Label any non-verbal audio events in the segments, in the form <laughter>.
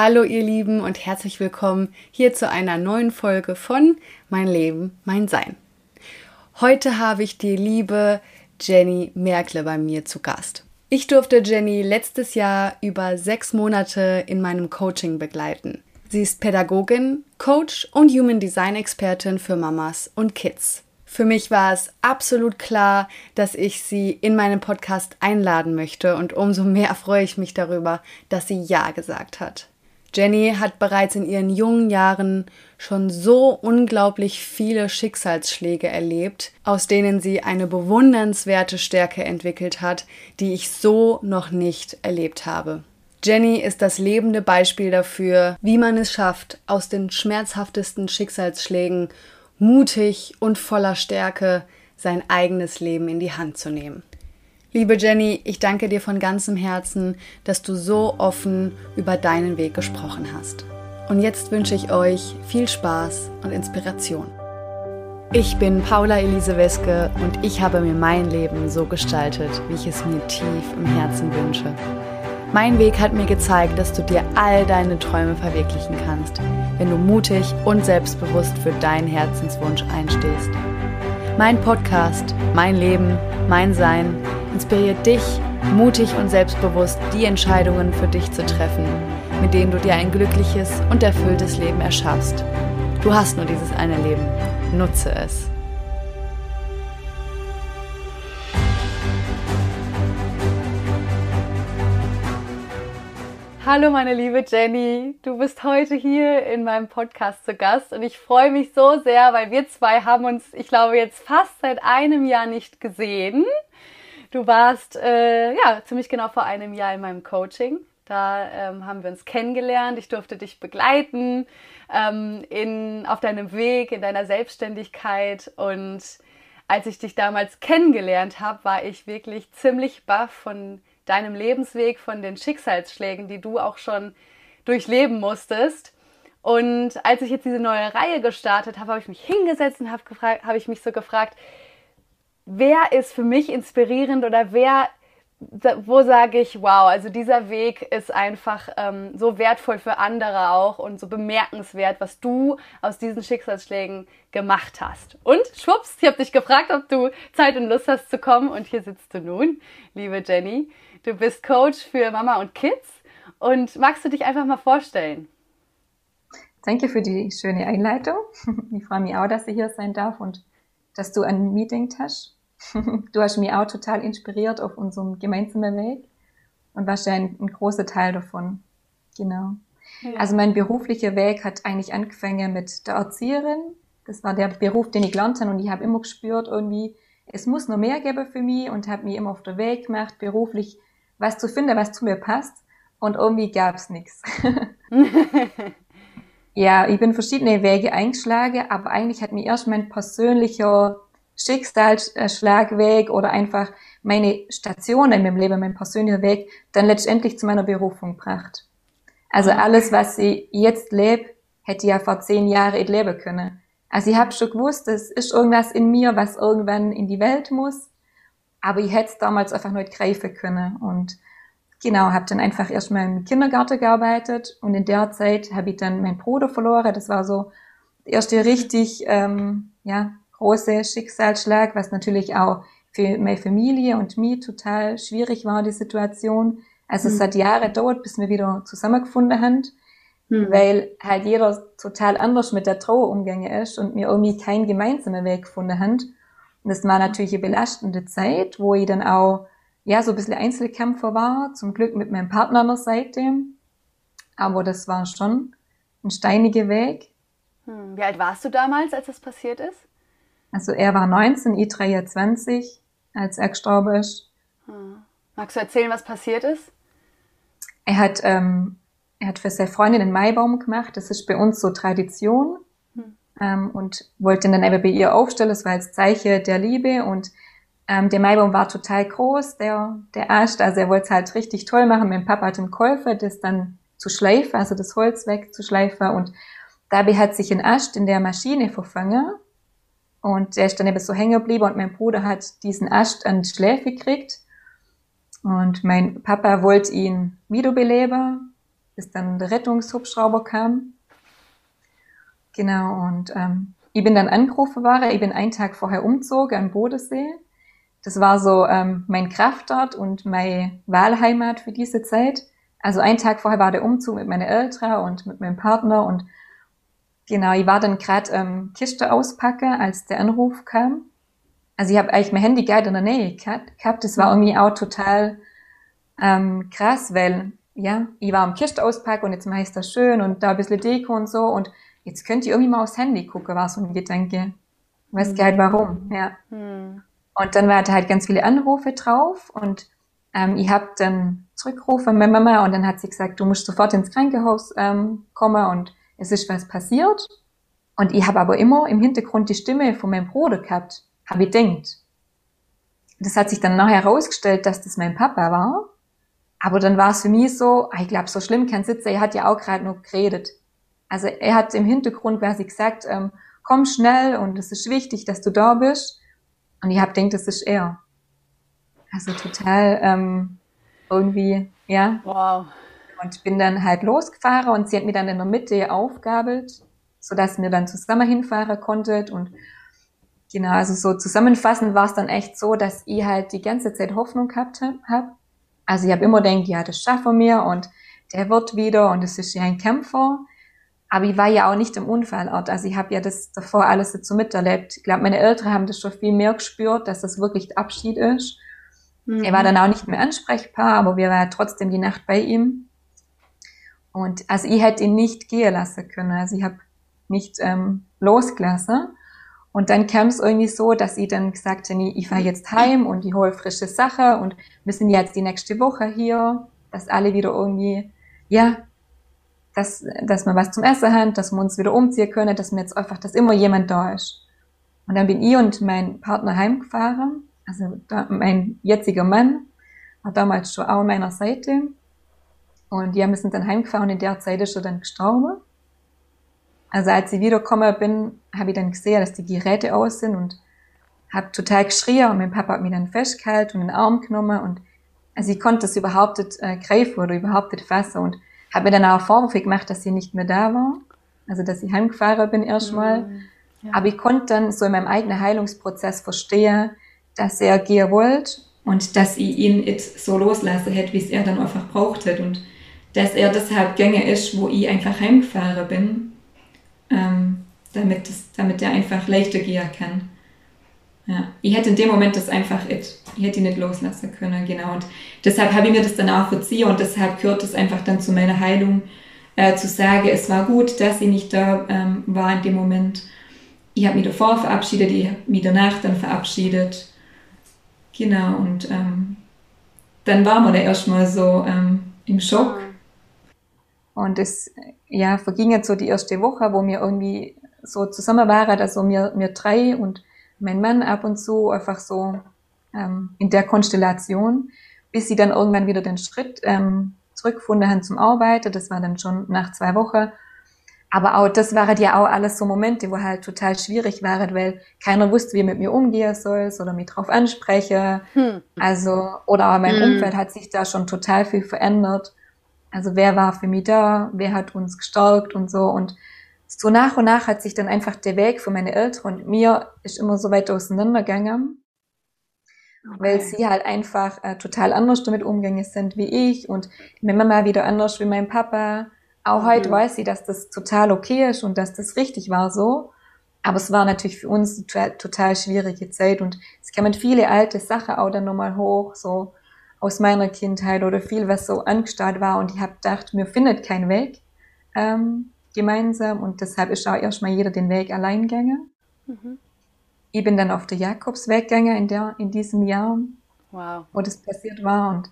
Hallo ihr Lieben und herzlich willkommen hier zu einer neuen Folge von Mein Leben, mein Sein. Heute habe ich die liebe Jenny Merkle bei mir zu Gast. Ich durfte Jenny letztes Jahr über sechs Monate in meinem Coaching begleiten. Sie ist Pädagogin, Coach und Human Design Expertin für Mamas und Kids. Für mich war es absolut klar, dass ich sie in meinen Podcast einladen möchte und umso mehr <laughs> freue ich mich darüber, dass sie Ja gesagt hat. Jenny hat bereits in ihren jungen Jahren schon so unglaublich viele Schicksalsschläge erlebt, aus denen sie eine bewundernswerte Stärke entwickelt hat, die ich so noch nicht erlebt habe. Jenny ist das lebende Beispiel dafür, wie man es schafft, aus den schmerzhaftesten Schicksalsschlägen mutig und voller Stärke sein eigenes Leben in die Hand zu nehmen. Liebe Jenny, ich danke dir von ganzem Herzen, dass du so offen über deinen Weg gesprochen hast. Und jetzt wünsche ich euch viel Spaß und Inspiration. Ich bin Paula Elise Weske und ich habe mir mein Leben so gestaltet, wie ich es mir tief im Herzen wünsche. Mein Weg hat mir gezeigt, dass du dir all deine Träume verwirklichen kannst, wenn du mutig und selbstbewusst für deinen Herzenswunsch einstehst. Mein Podcast, mein Leben, mein Sein inspiriert dich, mutig und selbstbewusst die Entscheidungen für dich zu treffen, mit denen du dir ein glückliches und erfülltes Leben erschaffst. Du hast nur dieses eine Leben. Nutze es. Hallo meine liebe Jenny, du bist heute hier in meinem Podcast zu Gast und ich freue mich so sehr, weil wir zwei haben uns, ich glaube, jetzt fast seit einem Jahr nicht gesehen. Du warst äh, ja ziemlich genau vor einem Jahr in meinem Coaching. Da ähm, haben wir uns kennengelernt. Ich durfte dich begleiten ähm, in, auf deinem Weg, in deiner Selbstständigkeit. Und als ich dich damals kennengelernt habe, war ich wirklich ziemlich baff von deinem Lebensweg, von den Schicksalsschlägen, die du auch schon durchleben musstest. Und als ich jetzt diese neue Reihe gestartet habe, habe ich mich hingesetzt und habe hab ich mich so gefragt, wer ist für mich inspirierend oder wer, wo sage ich, wow, also dieser Weg ist einfach ähm, so wertvoll für andere auch und so bemerkenswert, was du aus diesen Schicksalsschlägen gemacht hast. Und schwupps, ich habe dich gefragt, ob du Zeit und Lust hast zu kommen und hier sitzt du nun, liebe Jenny. Du bist Coach für Mama und Kids und magst du dich einfach mal vorstellen? Danke für die schöne Einleitung. <laughs> Ich freue mich auch, dass ich hier sein darf und dass du ein Meeting hast. <laughs> Du hast mich auch total inspiriert auf unserem gemeinsamen Weg und warst ja ein, ein großer Teil davon. Genau. Ja. Also mein beruflicher Weg hat eigentlich angefangen mit der Erzieherin. Das war der Beruf, den ich gelernt habe und ich habe immer gespürt irgendwie, es muss noch mehr geben für mich und habe mich immer auf der Weg gemacht, beruflich was zu finden, was zu mir passt. Und irgendwie gab's nichts. <laughs> ja, ich bin verschiedene Wege eingeschlagen, aber eigentlich hat mir erst mein persönlicher Schicksalsschlagweg oder einfach meine Station in meinem Leben, mein persönlicher Weg, dann letztendlich zu meiner Berufung gebracht. Also ah. alles, was ich jetzt lebe, hätte ich ja vor zehn Jahren nicht leben können. Also ich habe schon gewusst, es ist irgendwas in mir, was irgendwann in die Welt muss, aber ich hätte es damals einfach nicht greifen können. Und genau, habe dann einfach erstmal im Kindergarten gearbeitet und in der Zeit habe ich dann meinen Bruder verloren. Das war so der erste richtig ähm, ja, große Schicksalsschlag, was natürlich auch für meine Familie und mich total schwierig war, die Situation. Also mhm. es hat Jahre dauert, bis wir wieder zusammengefunden haben, mhm. weil halt jeder total anders mit der Trauer umgegangen ist und wir irgendwie keinen gemeinsamen Weg gefunden haben. Und das war natürlich eine belastende Zeit, wo ich dann auch ja so ein bisschen Einzelkämpfer war, zum Glück mit meinem Partner an der Seite. Aber das war schon ein steiniger Weg. Hm. Wie alt warst du damals, als das passiert ist? Also er war 19, ich 23, als er gestorben ist. Hm. Magst du erzählen, was passiert ist? Er hat, ähm, er hat für seine Freundin einen Maibaum gemacht. Das ist bei uns so Tradition. Hm. Ähm, und wollte ihn dann eben bei ihr aufstellen. Das war als Zeichen der Liebe. Und ähm, der Maibaum war total groß, der, der Ast. Also er wollte es halt richtig toll machen. Mein Papa hat ihm geholfen, das dann zu schleifen, also das Holz wegzuschleifen. Und dabei hat sich ein Ast in der Maschine verfangen. Und der ist dann eben so hängen geblieben und mein Bruder hat diesen Ast an die Schläfe gekriegt. Und mein Papa wollte ihn wiederbeleben. bis dann der Rettungshubschrauber kam. Genau, und ähm, ich bin dann angerufen worden, ich bin einen Tag vorher umgezogen an Bodensee. Das war so ähm, mein Kraftort und meine Wahlheimat für diese Zeit. Also einen Tag vorher war der Umzug mit meinen Eltern und mit meinem Partner und genau, ich war dann gerade ähm, Kiste auspacken, als der Anruf kam. Also ich habe eigentlich mein Handy gerade in der Nähe gehabt. Das war irgendwie auch total ähm, krass, weil ja, ich war am Kiste auspacken und jetzt mache ich das schön und da ein bisschen Deko und so und jetzt könnt ihr irgendwie mal aufs Handy gucken, war so ein Gedanke. Weißt mhm. halt warum, ja. Mhm. Und dann waren da halt ganz viele Anrufe drauf und ähm, ich habe dann zurückgerufen meine Mama und dann hat sie gesagt, du musst sofort ins Krankenhaus ähm, kommen und es ist was passiert. Und ich habe aber immer im Hintergrund die Stimme von meinem Bruder gehabt, habe ich denkt. Das hat sich dann nachher herausgestellt, dass das mein Papa war. Aber dann war es für mich so, ah, ich glaube, so schlimm kann sitzen, er hat ja auch gerade noch geredet. Also er hat im Hintergrund quasi gesagt, ähm, komm schnell und es ist wichtig, dass du da bist. Und ich habe denkt, das ist er. Also total ähm, irgendwie, ja. Wow. Und bin dann halt losgefahren und sie hat mir dann in der Mitte aufgabelt, sodass wir dann zusammen hinfahren konnten. Und genau, also so zusammenfassend war es dann echt so, dass ich halt die ganze Zeit Hoffnung gehabt habe. Also ich habe immer gedacht, ja, das schaffen wir und der wird wieder und es ist ja ein Kämpfer. Aber ich war ja auch nicht im Unfallort. Also ich habe ja das davor alles dazu miterlebt. Ich glaube, meine Eltern haben das schon viel mehr gespürt, dass das wirklich der Abschied ist. Mhm. Er war dann auch nicht mehr ansprechbar, aber wir waren trotzdem die Nacht bei ihm. Und also ich hätte ihn nicht gehen lassen können. Also ich habe nicht ähm, losgelassen. Und dann kam es irgendwie so, dass ich dann gesagt habe, ich fahre jetzt heim und ich hole frische Sache und wir sind jetzt die nächste Woche hier, dass alle wieder irgendwie, ja, dass, dass wir was zum Essen haben, dass wir uns wieder umziehen können, dass mir jetzt einfach, dass immer jemand da ist. Und dann bin ich und mein Partner heimgefahren, also da, mein jetziger Mann war damals schon auch an meiner Seite. Und ja, wir sind dann heimgefahren und in der Zeit ist er dann gestorben. Also als ich wiedergekommen bin, habe ich dann gesehen, dass die Geräte aus sind und habe total geschrien und mein Papa hat mich dann festgehalten und in den Arm genommen und also ich konnte das überhaupt nicht äh, greifen oder überhaupt nicht fassen und habe mir dann auch Vorwürfe gemacht, dass sie nicht mehr da war, also dass ich heimgefahren bin erstmal. Mhm, ja. Aber ich konnte dann so in meinem eigenen Heilungsprozess verstehen, dass er gehen wollte und dass ich ihn jetzt so loslassen hätte, wie es er dann einfach braucht hat und dass er deshalb gänge ist, wo ich einfach heimgefahren bin, ähm, damit, das, damit er einfach leichter gehen kann. Ja, ich hätte in dem Moment das einfach, ich hätte ihn nicht loslassen können, genau. Und deshalb habe ich mir das dann auch verziehen und deshalb gehört es einfach dann zu meiner Heilung, äh, zu sagen, es war gut, dass ich nicht da ähm, war in dem Moment. Ich habe mich davor verabschiedet, ich habe mich danach dann verabschiedet. Genau, und ähm, dann waren wir da erstmal so ähm, im Schock. Und es ja, verging jetzt so die erste Woche, wo wir irgendwie so zusammen waren, also wir, wir drei und mein Mann ab und zu einfach so ähm, in der Konstellation, bis sie dann irgendwann wieder den Schritt ähm, zurückgefunden haben zum Arbeiten. Das war dann schon nach zwei Wochen. Aber auch das waren ja auch alles so Momente, wo halt total schwierig waren, weil keiner wusste, wie mit mir umgehen soll oder mich drauf anspreche. Hm. Also, oder mein hm. Umfeld hat sich da schon total viel verändert. Also wer war für mich da, wer hat uns gestärkt und so. Und so nach und nach hat sich dann einfach der Weg von meinen Eltern und mir ist immer so weit auseinandergegangen, okay. weil sie halt einfach äh, total anders damit umgegangen sind wie ich und meine Mama wieder anders wie mein Papa. Auch mhm. heute weiß sie, dass das total okay ist und dass das richtig war so. Aber es war natürlich für uns eine total schwierige Zeit und es kamen viele alte Sachen auch dann nochmal hoch, so aus meiner Kindheit oder viel, was so angestarrt war und ich habe gedacht, mir findet kein Weg. Ähm, gemeinsam und deshalb ist auch erstmal jeder den Weg allein gegangen. Mhm. Ich bin dann auf der Jakobsweg gegangen in, der, in diesem Jahr, wow. wo das passiert war und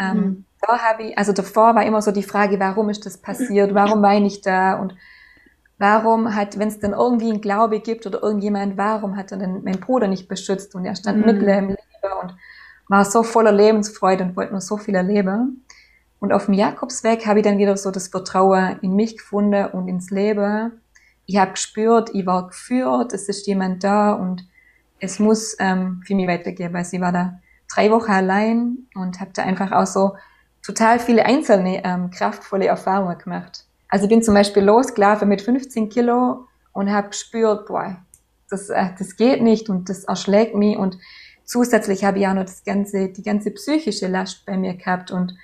ähm, mhm. da habe ich, also davor war immer so die Frage, warum ist das passiert, warum war ich nicht da und warum hat, wenn es dann irgendwie einen Glaube gibt oder irgendjemand, warum hat er denn meinen Bruder nicht beschützt und er stand mhm. mitten im Leben und war so voller Lebensfreude und wollte nur so viel erleben. Und auf dem Jakobsweg habe ich dann wieder so das Vertrauen in mich gefunden und ins Leben. Ich habe gespürt, ich war geführt, es ist jemand da und es muss ähm, für mich weitergehen, weil sie war da drei Wochen allein und habe da einfach auch so total viele einzelne ähm, kraftvolle Erfahrungen gemacht. Also ich bin zum Beispiel losgelaufen mit 15 Kilo und habe gespürt, boah, das, äh, das geht nicht und das erschlägt mich und zusätzlich habe ich auch noch das ganze, die ganze psychische Last bei mir gehabt und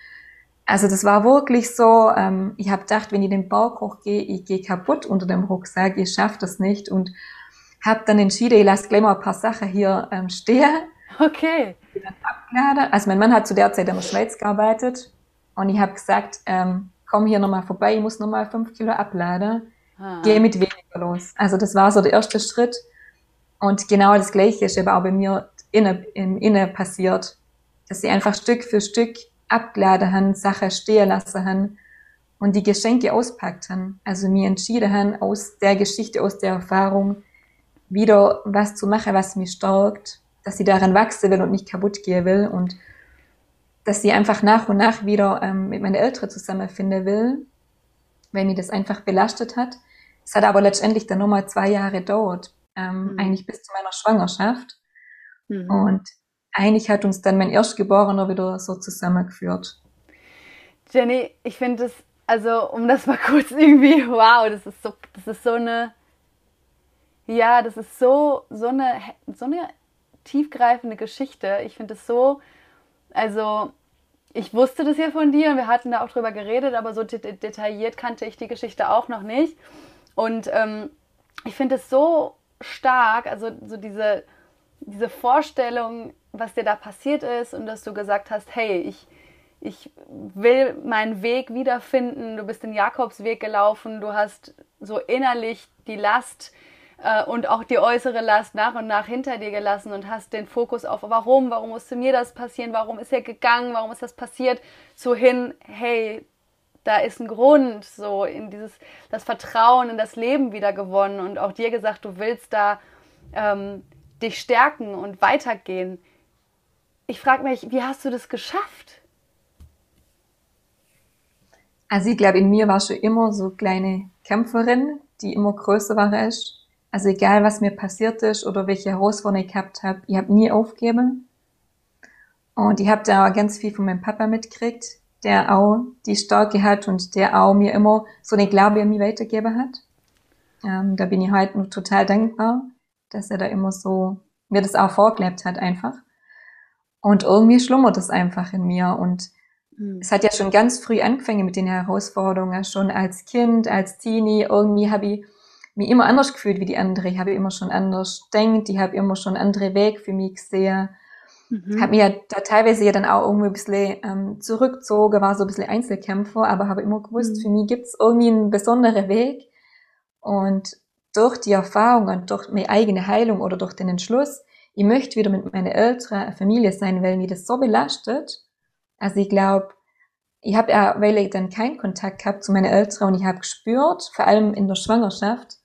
also das war wirklich so, ähm, ich habe gedacht, wenn ich den Berg hochgehe, ich gehe kaputt unter dem Rucksack, ich schaffe das nicht und habe dann entschieden, ich lasse gleich mal ein paar Sachen hier ähm, stehen. Okay. Also mein Mann hat zu der Zeit in der Schweiz gearbeitet und ich habe gesagt, ähm, komm hier nochmal vorbei, ich muss nochmal fünf Kilo abladen, ah. geh mit weniger los. Also das war so der erste Schritt und genau das Gleiche ist aber auch bei mir inne, im Inne passiert, dass sie einfach Stück für Stück abgeladen haben, Sachen stehen lassen haben und die Geschenke auspackt haben. Also mir entschieden haben, aus der Geschichte, aus der Erfahrung wieder was zu machen, was mich stärkt, dass sie daran wachsen will und nicht kaputt gehen will und dass sie einfach nach und nach wieder ähm, mit meinen Eltern zusammenfinden will, weil mir das einfach belastet hat. Es hat aber letztendlich dann nochmal zwei Jahre gedauert, ähm, mhm. eigentlich bis zu meiner Schwangerschaft. Mhm. Und eigentlich hat uns dann mein Erstgeborener wieder so zusammengeführt. Jenny, ich finde das, also um das mal <laughs> kurz irgendwie, wow, das ist so, das ist so eine, ja, das ist so, so eine, so eine tiefgreifende Geschichte. Ich finde es so, also ich wusste das ja von dir und wir hatten da auch drüber geredet, aber so detailliert kannte ich die Geschichte auch noch nicht. Und ähm, ich finde es so stark, also so diese, diese Vorstellung, was dir da passiert ist und dass du gesagt hast, hey, ich, ich will meinen Weg wiederfinden, du bist den Jakobsweg gelaufen, du hast so innerlich die Last äh, und auch die äußere Last nach und nach hinter dir gelassen und hast den Fokus auf warum, warum musste mir das passieren, warum ist er gegangen, warum ist das passiert, so hin, hey, da ist ein Grund, so in dieses, das Vertrauen in das Leben wieder gewonnen und auch dir gesagt, du willst da ähm, dich stärken und weitergehen. Ich frage mich, wie hast du das geschafft? Also ich glaube, in mir war schon immer so kleine Kämpferin, die immer größer war als also egal, was mir passiert ist oder welche Herausforderungen ich gehabt habe, ich habe nie aufgegeben. Und ich habe da auch ganz viel von meinem Papa mitgekriegt, der auch die Stärke hat und der auch mir immer so den Glaube an mich weitergegeben hat. Ähm, da bin ich heute noch total dankbar, dass er da immer so mir das auch vorgelebt hat einfach. Und irgendwie schlummert das einfach in mir und mhm. es hat ja schon ganz früh angefangen mit den Herausforderungen, schon als Kind, als Teenie. Irgendwie habe ich mich immer anders gefühlt wie die andere. Ich habe immer schon anders denkt, ich habe immer schon andere Weg für mich gesehen. Mhm. Habe mich ja da teilweise ja dann auch irgendwie ein bisschen ähm, zurückgezogen, war so ein bisschen Einzelkämpfer, aber habe immer gewusst, mhm. für mich gibt's irgendwie einen besonderen Weg. Und durch die Erfahrung und durch meine eigene Heilung oder durch den Entschluss, ich möchte wieder mit meiner älteren Familie sein, weil mich das so belastet. Also ich glaube, ich habe ja, weil ich dann keinen Kontakt gehabt zu meinen Eltern und ich habe gespürt, vor allem in der Schwangerschaft,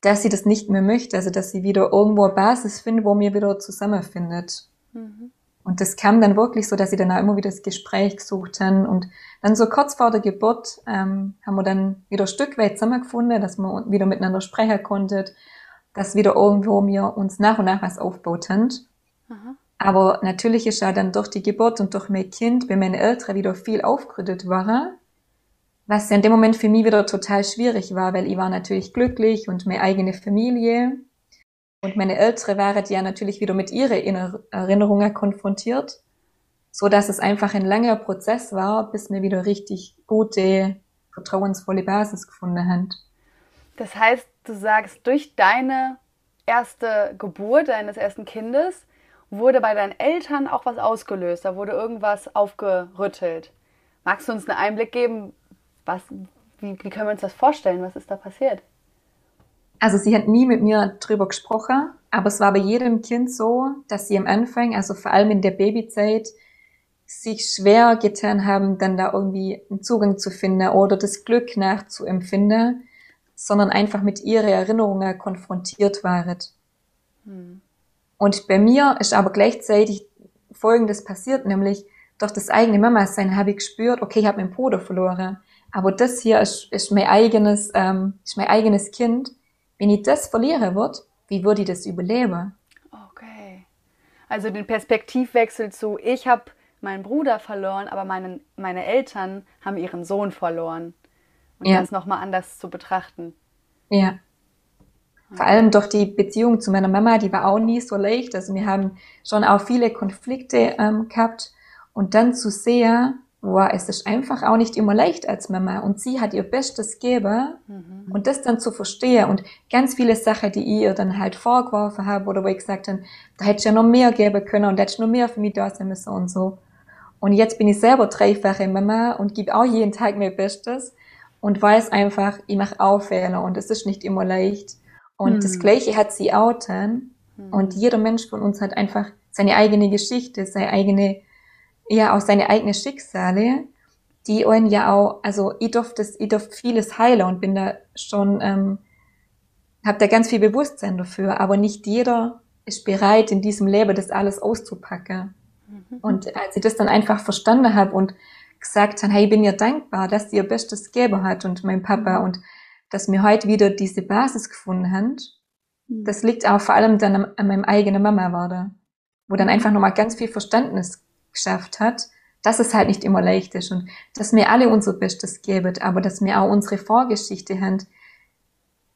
dass sie das nicht mehr möchte, also dass sie wieder irgendwo eine Basis findet, wo mir wieder zusammenfindet. Mhm. Und das kam dann wirklich so, dass sie dann auch immer wieder das Gespräch gesucht haben. Und dann so kurz vor der Geburt ähm, haben wir dann wieder ein Stück weit zusammengefunden, dass wir wieder miteinander sprechen konnten, dass wieder irgendwo wir uns nach und nach was aufgebaut haben. Aber natürlich ist ja dann durch die Geburt und durch mein Kind bei meinen Eltern wieder viel aufgerüttet war was ja in dem Moment für mich wieder total schwierig war, weil ich war natürlich glücklich und meine eigene Familie. Und meine Eltern waren ja natürlich wieder mit ihren Erinnerungen konfrontiert, so dass es einfach ein langer Prozess war, bis wir wieder richtig gute, vertrauensvolle Basis gefunden haben. Das heißt, du sagst, durch deine erste Geburt deines ersten Kindes wurde bei deinen Eltern auch was ausgelöst, da wurde irgendwas aufgerüttelt. Magst du uns einen Einblick geben, was, wie, wie können wir uns das vorstellen? Was ist da passiert? Also sie hat nie mit mir drüber gesprochen, aber es war bei jedem Kind so, dass sie am Anfang, also vor allem in der Babyzeit, sich schwer getan haben, dann da irgendwie einen Zugang zu finden oder das Glück nachzuempfinden, sondern einfach mit ihren Erinnerungen konfrontiert waren. Hm. Und bei mir ist aber gleichzeitig Folgendes passiert, nämlich durch das eigene Mama-Sein habe ich gespürt, okay, ich habe meinen Bruder verloren. Aber das hier ist, ist mein eigenes, ähm, ist mein eigenes Kind. Wenn ich das verliere wird, wie würde ich das überleben? Okay. Also den Perspektivwechsel zu, ich habe meinen Bruder verloren, aber meine, meine Eltern haben ihren Sohn verloren. Und Ja. das nochmal anders zu betrachten. Ja. Vor allem doch die Beziehung zu meiner Mama, die war auch nie so leicht. Also wir haben schon auch viele Konflikte ähm, gehabt. Und dann zu sehen, wow, es ist einfach auch nicht immer leicht als Mama. Und sie hat ihr Bestes gegeben. Und das dann zu verstehen und ganz viele Sachen, die ich ihr dann halt vorgeworfen habe oder wo ich gesagt habe, da hätte ich ja noch mehr geben können und da hätte ich noch mehr für mich da sein müssen und so. Und jetzt bin ich selber dreifache Mama und gebe auch jeden Tag mein Bestes und weiß einfach, ich mache auch Fehler und es ist nicht immer leicht. Und Hm. das Gleiche hat sie auch dann. Und jeder Mensch von uns hat einfach seine eigene Geschichte, seine eigene, ja, auch seine eigene Schicksale, die einen ja auch, also ich durfte, das- ich durfte vieles heilen und bin da schon, ähm, habe da ganz viel Bewusstsein dafür, aber nicht jeder ist bereit, in diesem Leben das alles auszupacken. Und als ich das dann einfach verstanden habe und gesagt habe, hey, ich bin ihr dankbar, dass sie ihr Bestes gegeben hat und mein Papa und dass wir heute wieder diese Basis gefunden haben, das liegt auch vor allem dann an, an meinem eigenen Mama war da, wo dann einfach nochmal ganz viel Verständnis geschafft hat, dass es halt nicht immer leicht ist und dass wir alle unser Bestes geben, aber dass wir auch unsere Vorgeschichte haben,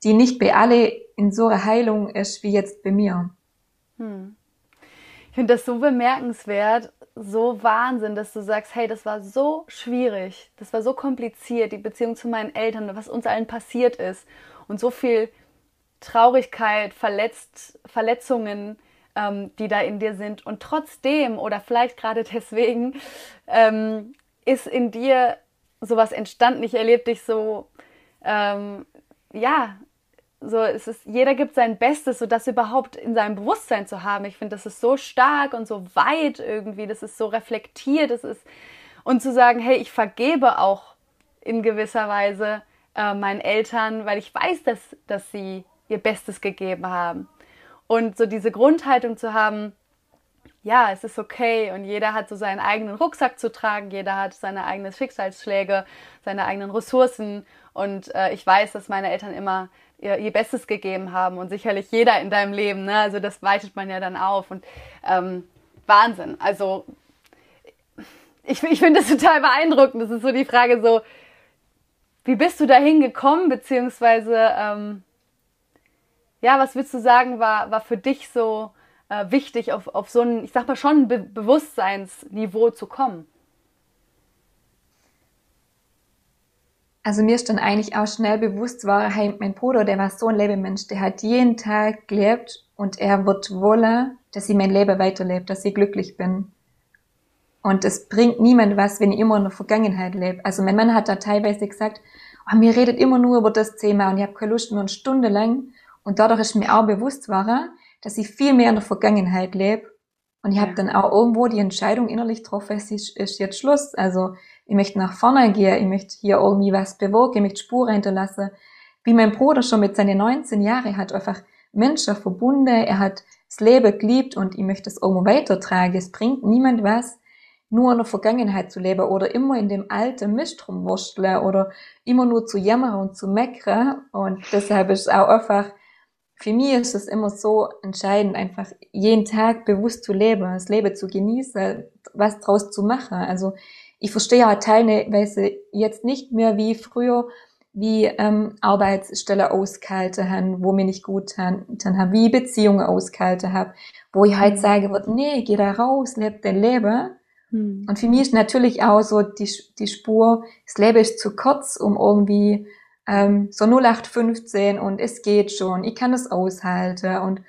die nicht bei alle in so einer Heilung ist wie jetzt bei mir. Ich finde das so bemerkenswert, so Wahnsinn, dass du sagst, hey, das war so schwierig, das war so kompliziert, die Beziehung zu meinen Eltern, was uns allen passiert ist und so viel Traurigkeit, Verletzt, Verletzungen, ähm, die da in dir sind. Und trotzdem oder vielleicht gerade <laughs> deswegen ähm, ist in dir sowas entstanden. Ich erlebe dich so, ähm, ja, so es ist, jeder gibt sein Bestes, so das überhaupt in seinem Bewusstsein zu haben. Ich finde, das ist so stark und so weit irgendwie, das ist so reflektiert, das ist und zu sagen, hey, ich vergebe auch in gewisser Weise äh, meinen Eltern, weil ich weiß, dass, dass sie ihr Bestes gegeben haben. Und so diese Grundhaltung zu haben, ja, es ist okay. Und jeder hat so seinen eigenen Rucksack zu tragen, jeder hat seine eigenen Schicksalsschläge, seine eigenen Ressourcen. Und äh, ich weiß, dass meine Eltern immer ihr, ihr Bestes gegeben haben und sicherlich jeder in deinem Leben, ne? also das weitet man ja dann auf. Und ähm, Wahnsinn, also ich, ich finde das total beeindruckend, das ist so die Frage so, wie bist du dahin gekommen, beziehungsweise ähm, ja, was würdest du sagen, war, war für dich so äh, wichtig, auf, auf so ein, ich sag mal schon, Be Bewusstseinsniveau zu kommen? Also mir ist dann eigentlich auch schnell bewusst war, hey, mein Bruder, der war so ein Lebemensch, der hat jeden Tag gelebt und er wird wollen, dass ich mein Leben weiterlebe, dass ich glücklich bin. Und es bringt niemand was, wenn ich immer in der Vergangenheit lebe. Also mein Mann hat da teilweise gesagt, oh, mir redet immer nur über das Thema und ich habe keine Lust mehr eine Stunde lang. Und dadurch ist mir auch bewusst war, dass ich viel mehr in der Vergangenheit lebe. Und ich habe Ja. dann auch irgendwo die Entscheidung innerlich getroffen, es ist, ist jetzt Schluss. Also ich möchte nach vorne gehen, ich möchte hier irgendwie was bewirken, ich möchte Spuren hinterlassen. Wie mein Bruder schon mit seinen 19 Jahren hat einfach Menschen verbunden, er hat das Leben geliebt und ich möchte es irgendwo weitertragen. Es bringt niemand was, nur in der Vergangenheit zu leben oder immer in dem alten Mist rumwursteln oder immer nur zu jammern und zu meckern. Und deshalb ist es auch einfach, für mich ist es immer so entscheidend, einfach jeden Tag bewusst zu leben, das Leben zu genießen, was draus zu machen. Also ich verstehe auch teilweise jetzt nicht mehr wie früher, wie ähm, Arbeitsstellen ausgehalten haben, wo mir nicht gut haben, haben wie Beziehungen ausgehalten habe, wo ich halt sage, wird, nee, geh da raus, leb dein Leben. Und für mich ist natürlich auch so die, die Spur, das Leben ist zu kurz, um irgendwie ähm, so 0815 und es geht schon, ich kann das aushalten und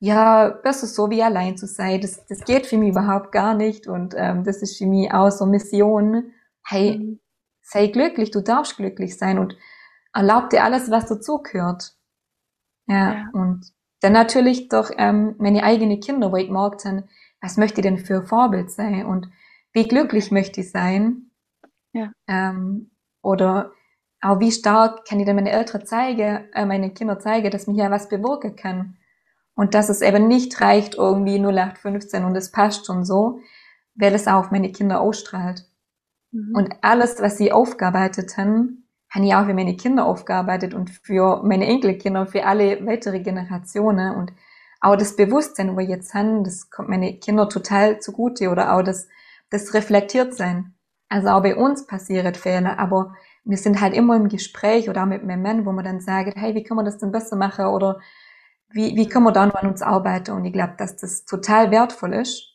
ja, besser so wie allein zu sein, das, das geht für mich überhaupt gar nicht und ähm, das ist für mich auch so Mission, hey, Mhm. sei glücklich, du darfst glücklich sein und erlaub dir alles, was dazugehört. Ja, Ja. und dann natürlich doch ähm, meine eigenen Kinder, wo ich gemerkt habe, was möchte ich denn für ein Vorbild sein und wie glücklich möchte ich sein? Ja. Ähm, oder auch wie stark kann ich denn meine Eltern zeigen, äh, meine Kinder zeigen, dass mich ja was bewirken kann. Und dass es eben nicht reicht, irgendwie 0815 und es passt schon so, weil es auch auf meine Kinder ausstrahlt. Mhm. Und alles, was sie aufgearbeitet haben, habe ich auch für meine Kinder aufgearbeitet und für meine Enkelkinder und für alle weitere Generationen. Und auch das Bewusstsein, wo wir jetzt haben, das kommt meine Kinder total zugute. Oder auch das das reflektiert sein. Also auch bei uns passieren Fehler, aber wir sind halt immer im Gespräch oder auch mit meinem Mann, wo man dann sagt, hey, wie können wir das denn besser machen oder wie, wie können wir dann an uns arbeiten? Und ich glaube, dass das total wertvoll ist.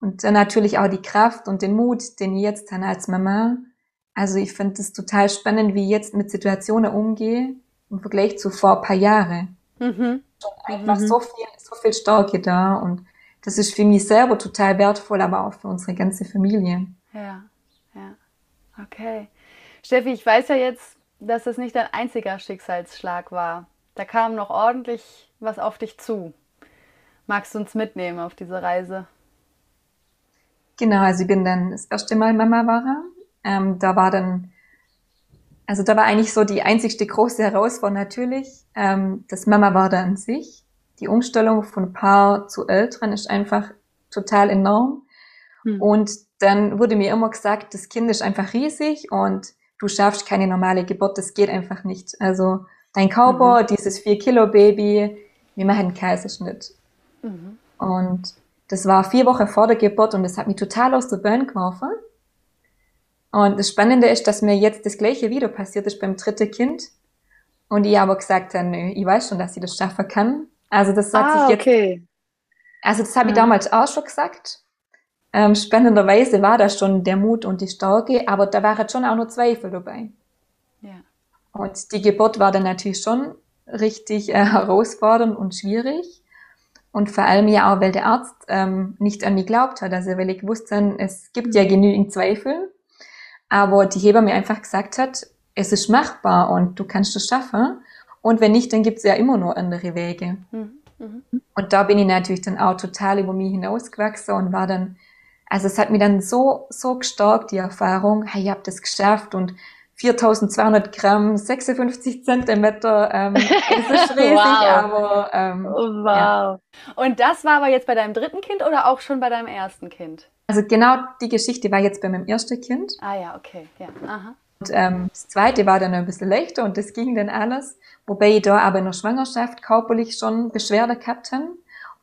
Und dann natürlich auch die Kraft und den Mut, den ich jetzt habe als Mama. Also ich finde es total spannend, wie ich jetzt mit Situationen umgehe im Vergleich zu vor ein paar Jahren. Mhm. einfach mhm. so viel, so viel Stärke da und das ist für mich selber total wertvoll, aber auch für unsere ganze Familie. Ja, ja. Okay. Steffi, ich weiß ja jetzt, dass es nicht dein einziger Schicksalsschlag war. Da kam noch ordentlich was auf dich zu. Magst du uns mitnehmen auf diese Reise? Genau, also ich bin dann das erste Mal Mama war. Ähm, da war dann, also da war eigentlich so die einzigste große Herausforderung natürlich, ähm, das Mama war da an sich. Die Umstellung von Paar zu Eltern ist einfach total enorm. Hm. Und dann wurde mir immer gesagt, das Kind ist einfach riesig und du schaffst keine normale Geburt, das geht einfach nicht. Also dein Körper, mhm. dieses 4 Kilo Baby, wir machen einen Kaiserschnitt. Mhm. Und das war vier Wochen vor der Geburt und das hat mich total aus der Bahn geworfen. Und das Spannende ist, dass mir jetzt das gleiche wieder passiert ist beim dritten Kind. Und ich aber gesagt habe, nö, ich weiß schon, dass ich das schaffen kann. Also das sagt ah, sich jetzt. Okay. Also das habe ich damals auch schon gesagt. Ähm, spannenderweise war da schon der Mut und die Stärke, aber da waren schon auch noch Zweifel dabei. Ja. Und die Geburt war dann natürlich schon richtig äh, herausfordernd und schwierig. Und vor allem ja auch, weil der Arzt ähm, nicht an mich glaubt hat. Also weil ich wusste, es gibt ja genügend Zweifel. Aber die Hebamme einfach gesagt hat, es ist machbar und du kannst es schaffen. Und wenn nicht, dann gibt es ja immer noch andere Wege. Mhm. Mhm. Und da bin ich natürlich dann auch total über mich hinausgewachsen und war dann also es hat mir dann so, so gestärkt, die Erfahrung, hey, ich habe das geschafft und 4200 Gramm, 56 Zentimeter, ähm, <laughs> es ist riesig, wow. aber ähm, oh, wow. Ja. Und das war aber jetzt bei deinem dritten Kind oder auch schon bei deinem ersten Kind? Also genau die Geschichte war jetzt bei meinem ersten Kind. Ah ja, okay, ja. Aha. Und ähm, das zweite war dann ein bisschen leichter und das ging dann alles, wobei ich da aber in der Schwangerschaft körperlich schon Beschwerde gehabt habe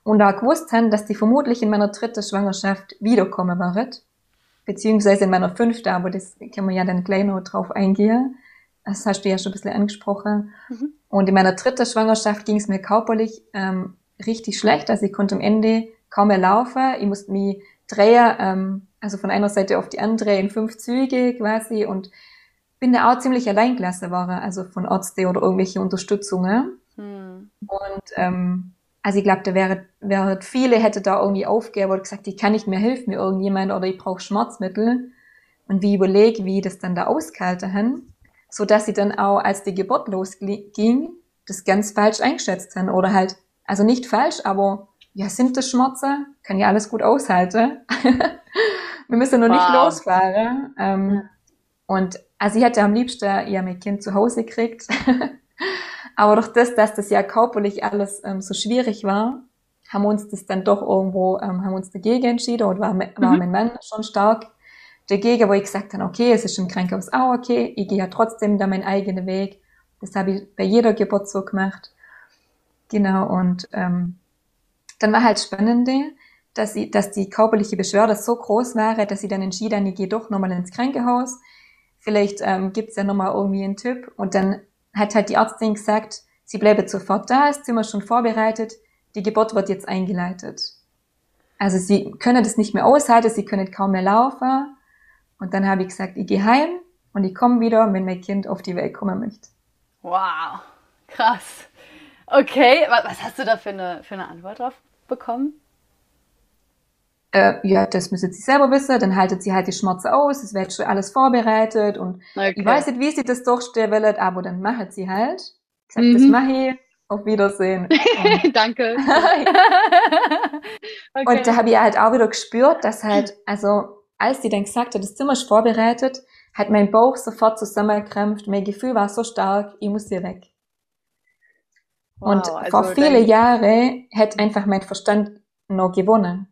und auch gewusst haben, dass die vermutlich in meiner dritten Schwangerschaft wiederkommen wird, beziehungsweise in meiner fünften, aber das kann man ja dann gleich noch drauf eingehen. Das hast du ja schon ein bisschen angesprochen. Mhm. Und in meiner dritten Schwangerschaft ging es mir körperlich ähm, richtig schlecht. Also ich konnte am Ende kaum mehr laufen. Ich musste mich drehen, ähm, also von einer Seite auf die andere in fünf Züge quasi und bin da auch ziemlich allein gelassen worden, also von Ärzten oder irgendwelche Unterstützungen. Mhm. Und ähm, also ich glaube, da wäre, wäre viele hätte da irgendwie aufgegeben oder gesagt, ich kann nicht mehr, hilft mir irgendjemand oder ich brauche Schmerzmittel. Und wie ich überlege, wie das dann da ausgehalten haben, so dass sie dann auch, als die Geburt losging, das ganz falsch eingeschätzt haben oder halt, also nicht falsch, aber ja, sind das Schmerzen? Kann ja alles gut aushalten. <laughs> Wir müssen nur wow. nicht losfahren. Ähm, ja. Und also ich hätte am liebsten ja mein Kind zu Hause gekriegt. <laughs> Aber durch das, dass das ja körperlich alles ähm, so schwierig war, haben uns das dann doch irgendwo, ähm, haben uns dagegen entschieden und war, war mhm. mein Mann schon stark dagegen, wo ich gesagt habe, okay, es ist im Krankenhaus auch okay, ich gehe ja trotzdem da meinen eigenen Weg. Das habe ich bei jeder Geburt so gemacht. Genau, und ähm, dann war halt spannende, dass, ich, dass die körperliche Beschwerde so groß war, dass ich dann entschieden ich gehe doch nochmal ins Krankenhaus. Vielleicht ähm, gibt's ja nochmal irgendwie einen Tipp. Und dann hat halt die Ärztin gesagt, sie bleibe sofort da, das Zimmer schon vorbereitet, die Geburt wird jetzt eingeleitet. Also sie können das nicht mehr aushalten, sie können kaum mehr laufen. Und dann habe ich gesagt, ich gehe heim und ich komme wieder, wenn mein Kind auf die Welt kommen möchte. Wow, krass. Okay, was hast du da für eine, für eine Antwort drauf bekommen? Äh, ja, das müssen sie selber wissen, dann haltet sie halt die Schmerzen aus, es wird schon alles vorbereitet und okay. ich weiß nicht, wie sie das durchstehen will, aber dann macht sie halt. Ich sag, mhm. das mache ich, auf Wiedersehen. <laughs> Danke. <laughs> okay. Und da habe ich halt auch wieder gespürt, dass halt, also als sie dann gesagt hat, das Zimmer ist vorbereitet, hat mein Bauch sofort zusammengekrampft, mein Gefühl war so stark, ich muss hier weg. Wow, und also vor viele Jahre hätte einfach mein Verstand noch gewonnen.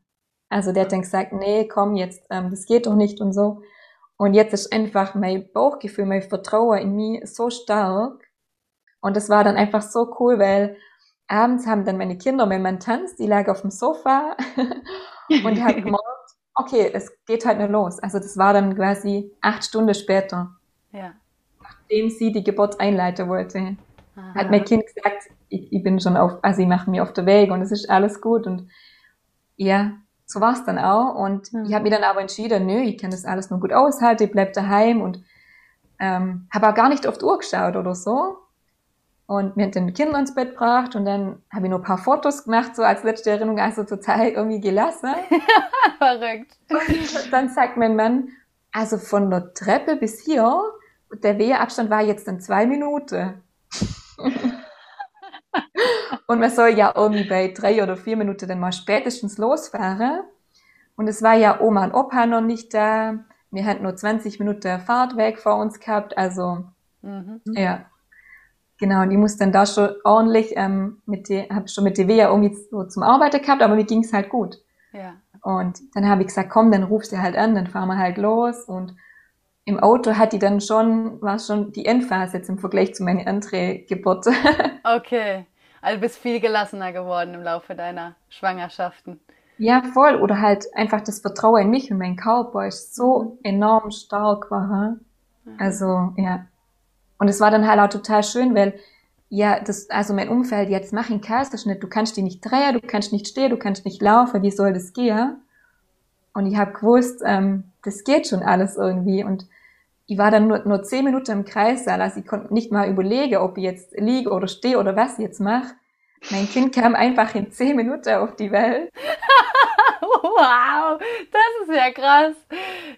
Also der hat dann gesagt, nee, komm jetzt, ähm, das geht doch nicht und so. Und jetzt ist einfach mein Bauchgefühl, mein Vertrauen in mich so stark. Und das war dann einfach so cool, weil abends haben dann meine Kinder, mein Mann tanzt, die lag auf dem Sofa <laughs> und habe <laughs> gemerkt, okay, es geht halt nur los. Also das war dann quasi acht Stunden später. Ja. Nachdem sie die Geburt einleiten wollte, Aha. hat mein Kind gesagt, ich, ich bin schon auf, also ich mache mich auf der Weg und es ist alles gut und ja, so war es dann auch. Und mhm. ich habe mir dann aber entschieden, nö, ich kann das alles nur gut aushalten, ich bleib daheim und ähm, habe auch gar nicht auf die Uhr geschaut oder so. Und mir hat den Kinder ins Bett gebracht und dann habe ich nur ein paar Fotos gemacht, so als letzte Erinnerung, also total irgendwie gelassen. <laughs> Verrückt. Und dann sagt mein Mann, also von der Treppe bis hier, der Weheabstand war jetzt dann zwei Minuten. <laughs> und man soll ja irgendwie bei drei oder vier Minuten dann mal spätestens losfahren. Und es war ja Oma und Opa noch nicht da. Wir hatten nur 20 Minuten Fahrtweg vor uns gehabt, also mhm. ja. Genau, und ich muss dann da schon ordentlich ähm, mit die, habe schon mit DW ja irgendwie so zum Arbeiten gehabt, aber mir ging's halt gut. Ja. Und dann habe ich gesagt, komm, dann rufst du halt an, dann fahren wir halt los. Und im Auto hat die dann schon, war schon die Endphase jetzt im Vergleich zu meiner anderen Geburt. <laughs> okay. Also bist viel gelassener geworden im Laufe deiner Schwangerschaften. Ja, voll. Oder halt einfach das Vertrauen in mich und mein Körper ist so mhm. enorm stark war. Mhm. Also, ja. Und es war dann halt auch total schön, weil ja, das, also mein Umfeld, jetzt mach einen Kaiserschnitt, du kannst dich nicht drehen, du kannst nicht stehen, du kannst nicht laufen, wie soll das gehen? Und ich habe gewusst, ähm, das geht schon alles irgendwie. Und ich war dann nur, nur zehn Minuten im Kreissaal, also ich konnte nicht mal überlegen, ob ich jetzt liege oder stehe oder was ich jetzt mache. Mein Kind kam einfach in zehn Minuten auf die Welt. <laughs> wow, das ist ja krass.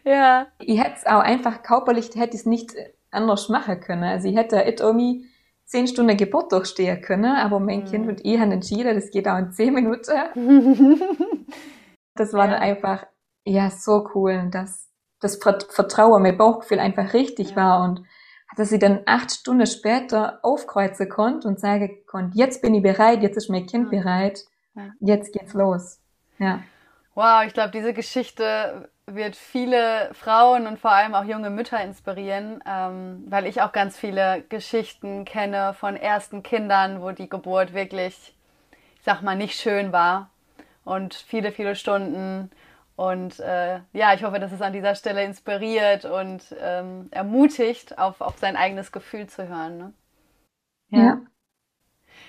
Ja. Ich hätte es auch einfach körperlich, hätte es nicht anders machen können. Also ich hätte it irgendwie zehn Stunden Geburt durchstehen können, aber mein mhm. Kind und ich haben entschieden, das geht auch in zehn Minuten. <laughs> das war ja. dann einfach, ja, so cool, dass das Vertrauen, mein Bauchgefühl einfach richtig ja. war und dass ich dann acht Stunden später aufkreuzen konnte und sagen konnte, jetzt bin ich bereit, jetzt ist mein Kind ja. bereit, jetzt geht's los. Ja. Wow, ich glaube, diese Geschichte wird viele Frauen und vor allem auch junge Mütter inspirieren, ähm, weil ich auch ganz viele Geschichten kenne von ersten Kindern, wo die Geburt wirklich, ich sag mal, nicht schön war und viele, viele Stunden. Und äh, ja, ich hoffe, dass es an dieser Stelle inspiriert und ähm, ermutigt, auf, auf sein eigenes Gefühl zu hören. Ne? Ja. ja.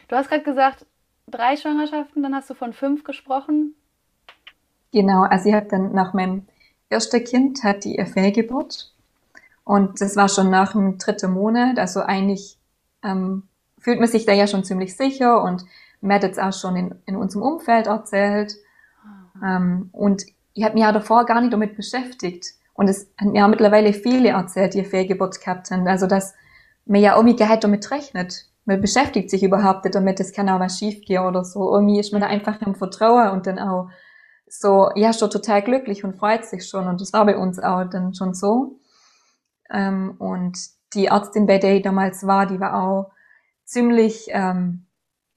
Du hast gerade gesagt, drei Schwangerschaften, dann hast du von fünf gesprochen. Genau, also ich habe dann nach meinem ersten Kind hat die Fehlgeburt und das war schon nach dem dritten Monat, also eigentlich ähm, fühlt man sich da ja schon ziemlich sicher und mir hat jetzt auch schon in, in unserem Umfeld erzählt ähm, und ich habe mich ja davor gar nicht damit beschäftigt und es haben auch mittlerweile viele erzählt, die Fehlgeburt gehabt haben, also dass man ja irgendwie gar nicht damit rechnet. Man beschäftigt sich überhaupt nicht damit, es kann auch was schiefgehen oder so. Irgendwie ist man da einfach im Vertrauen und dann auch so, ja, schon total glücklich und freut sich schon. Und das war bei uns auch dann schon so. Ähm, und die Ärztin, bei der ich damals war, die war auch ziemlich ähm,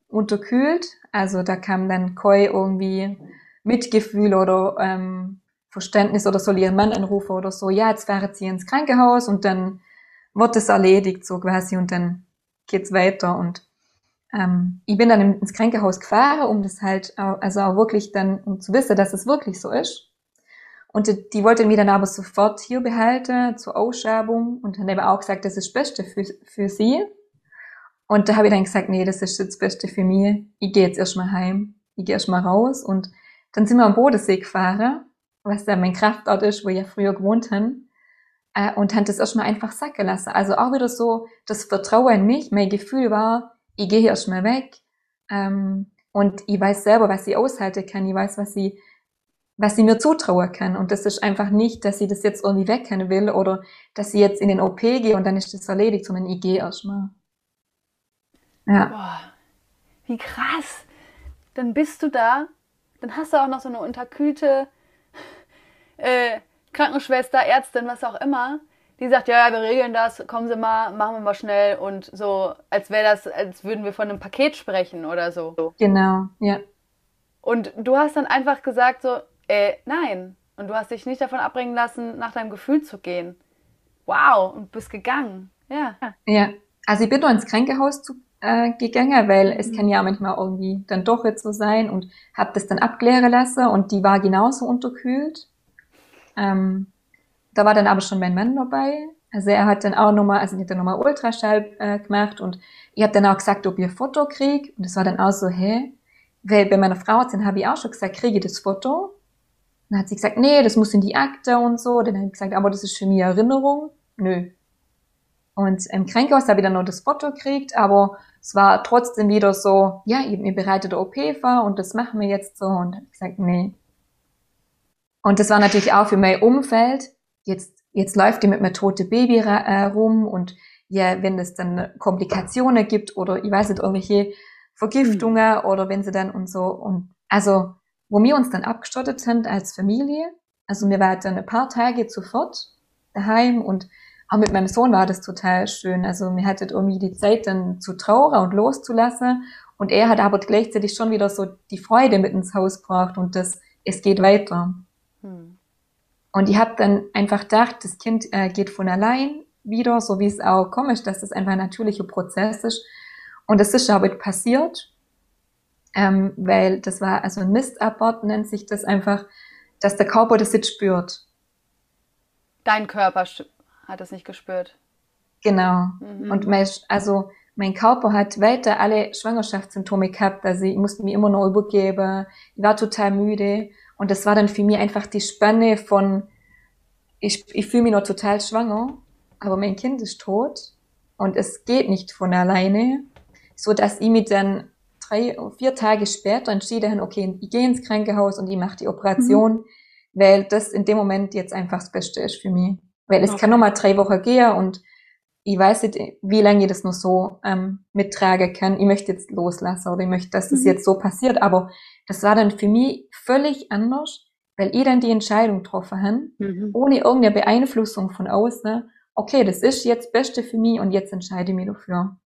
unterkühlt. Also da kam dann Koi irgendwie Mitgefühl oder ähm, Verständnis oder soll ihren Mann anrufen oder so, ja, jetzt fährt sie ins Krankenhaus und dann wird es erledigt, so quasi, und dann geht's weiter. Und ähm, ich bin dann ins Krankenhaus gefahren, um das halt, also auch wirklich dann, um zu wissen, dass es wirklich so ist. Und die, die wollte mich dann aber sofort hier behalten zur Ausschabung und hat eben auch gesagt, das ist das Beste für, für sie. Und da habe ich dann gesagt, nee, das ist das Beste für mich. Ich gehe jetzt erstmal heim. Ich gehe erstmal raus. Und dann sind wir am Bodensee gefahren, was da mein Kraftort ist, wo ich ja früher gewohnt habe. Äh, und haben das erstmal einfach sacken lassen. Also auch wieder so das Vertrauen in mich. Mein Gefühl war, ich gehe erstmal weg ähm, und ich weiß selber, was ich aushalten kann, ich weiß, was ich, was ich mir zutrauen kann. Und das ist einfach nicht, dass ich das jetzt irgendwie wegkennen will oder dass ich jetzt in den OP gehe und dann ist das erledigt, sondern ich gehe erstmal. Ja. Boah, wie krass. Dann bist du da, dann hast du auch noch so eine unterkühlte äh, Krankenschwester, Ärztin, was auch immer, die sagt, ja, wir regeln das, kommen Sie mal, machen wir mal schnell und so, als wäre das, als würden wir von einem Paket sprechen oder so. Genau, ja. Und du hast dann einfach gesagt so, äh, nein. Und du hast dich nicht davon abbringen lassen, nach deinem Gefühl zu gehen. Wow, und bist gegangen. Ja. Ja, also ich bin nur ins Krankenhaus zu, äh, gegangen, weil es mhm. kann ja manchmal irgendwie dann doch jetzt so sein und habe das dann abklären lassen und die war genauso unterkühlt. Ähm, da war dann aber schon mein Mann dabei. Also er hat dann auch nochmal, also hat dann nochmal Ultraschall äh, gemacht und ich habe dann auch gesagt, ob ich ein Foto kriege. Und das war dann auch so, hä? Weil bei meiner Frau habe ich auch schon gesagt, kriege ich das Foto? Dann hat sie gesagt, nee, das muss in die Akte und so. Dann habe ich gesagt, aber das ist für mich Erinnerung. Nö. Und im Krankenhaus habe ich dann noch das Foto gekriegt, aber es war trotzdem wieder so, ja, ich mir bereitet der OP vor und das machen wir jetzt so. Und ich gesagt, nee. Und das war natürlich auch für mein Umfeld. Jetzt, jetzt läuft die mit einem toten Baby äh, rum und ja, wenn es dann Komplikationen gibt oder ich weiß nicht, irgendwelche Vergiftungen mhm. oder wenn sie dann und so und also wo wir uns dann abgestottet sind als Familie, also wir waren dann ein paar Tage sofort daheim und auch mit meinem Sohn war das total schön. Also wir hatten irgendwie die Zeit dann zu trauern und loszulassen und er hat aber gleichzeitig schon wieder so die Freude mit ins Haus gebracht und das, es geht weiter. Hm. Und ich habe dann einfach gedacht, das Kind äh, geht von allein wieder, so wie es auch komisch, dass das einfach ein natürlicher Prozess ist. Und das ist aber passiert ähm, weil das war, also ein Mistabort nennt sich das einfach, dass der Körper das jetzt spürt. Dein Körper hat es nicht gespürt. Genau. Mhm. Und mein, also mein Körper hat weiter alle Schwangerschaftssymptome gehabt. Also ich musste mich immer noch übergeben. Ich war total müde. Und das war dann für mich einfach die Spanne von, ich, ich fühle mich noch total schwanger, aber mein Kind ist tot und es geht nicht von alleine, so dass ich mich dann drei, vier Tage später entschieden, okay, ich gehe ins Krankenhaus und ich mache die Operation, mhm. weil das in dem Moment jetzt einfach das Beste ist für mich. Weil es okay. kann noch mal drei Wochen gehen und ich weiß nicht, wie lange ich das noch so ähm, mittragen kann. Ich möchte jetzt loslassen oder ich möchte, dass das mhm. jetzt so passiert. Aber das war dann für mich völlig anders, weil ich dann die Entscheidung getroffen habe, mhm. ohne irgendeine Beeinflussung von außen. Okay, das ist jetzt das Beste für mich und jetzt entscheide ich mich dafür.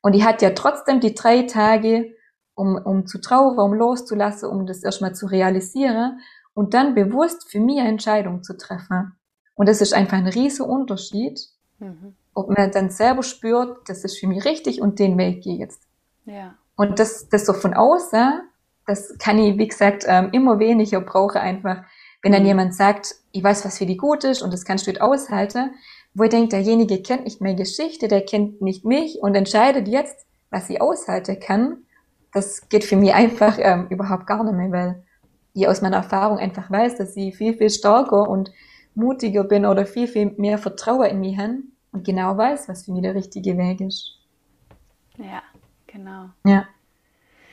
Und ich hatte ja trotzdem die drei Tage, um, um zu trauern, um loszulassen, um das erstmal zu realisieren und dann bewusst für mich eine Entscheidung zu treffen. Und das ist einfach ein riesiger Unterschied, mhm. ob man dann selber spürt, das ist für mich richtig und den Weg gehe ich jetzt. Ja. Und das, das so von außen, das kann ich, wie gesagt, ähm, immer weniger brauche einfach, wenn dann mhm. jemand sagt, ich weiß, was für die gut ist und das kannst du nicht aushalten, wo ich denke, derjenige kennt nicht meine Geschichte, der kennt nicht mich und entscheidet jetzt, was ich aushalten kann, das geht für mich einfach ähm, überhaupt gar nicht mehr, weil ich aus meiner Erfahrung einfach weiß, dass ich viel, viel stärker und mutiger bin oder viel, viel mehr Vertrauen in mich habe und genau weiß, was für mich der richtige Weg ist. Ja, genau. Ja.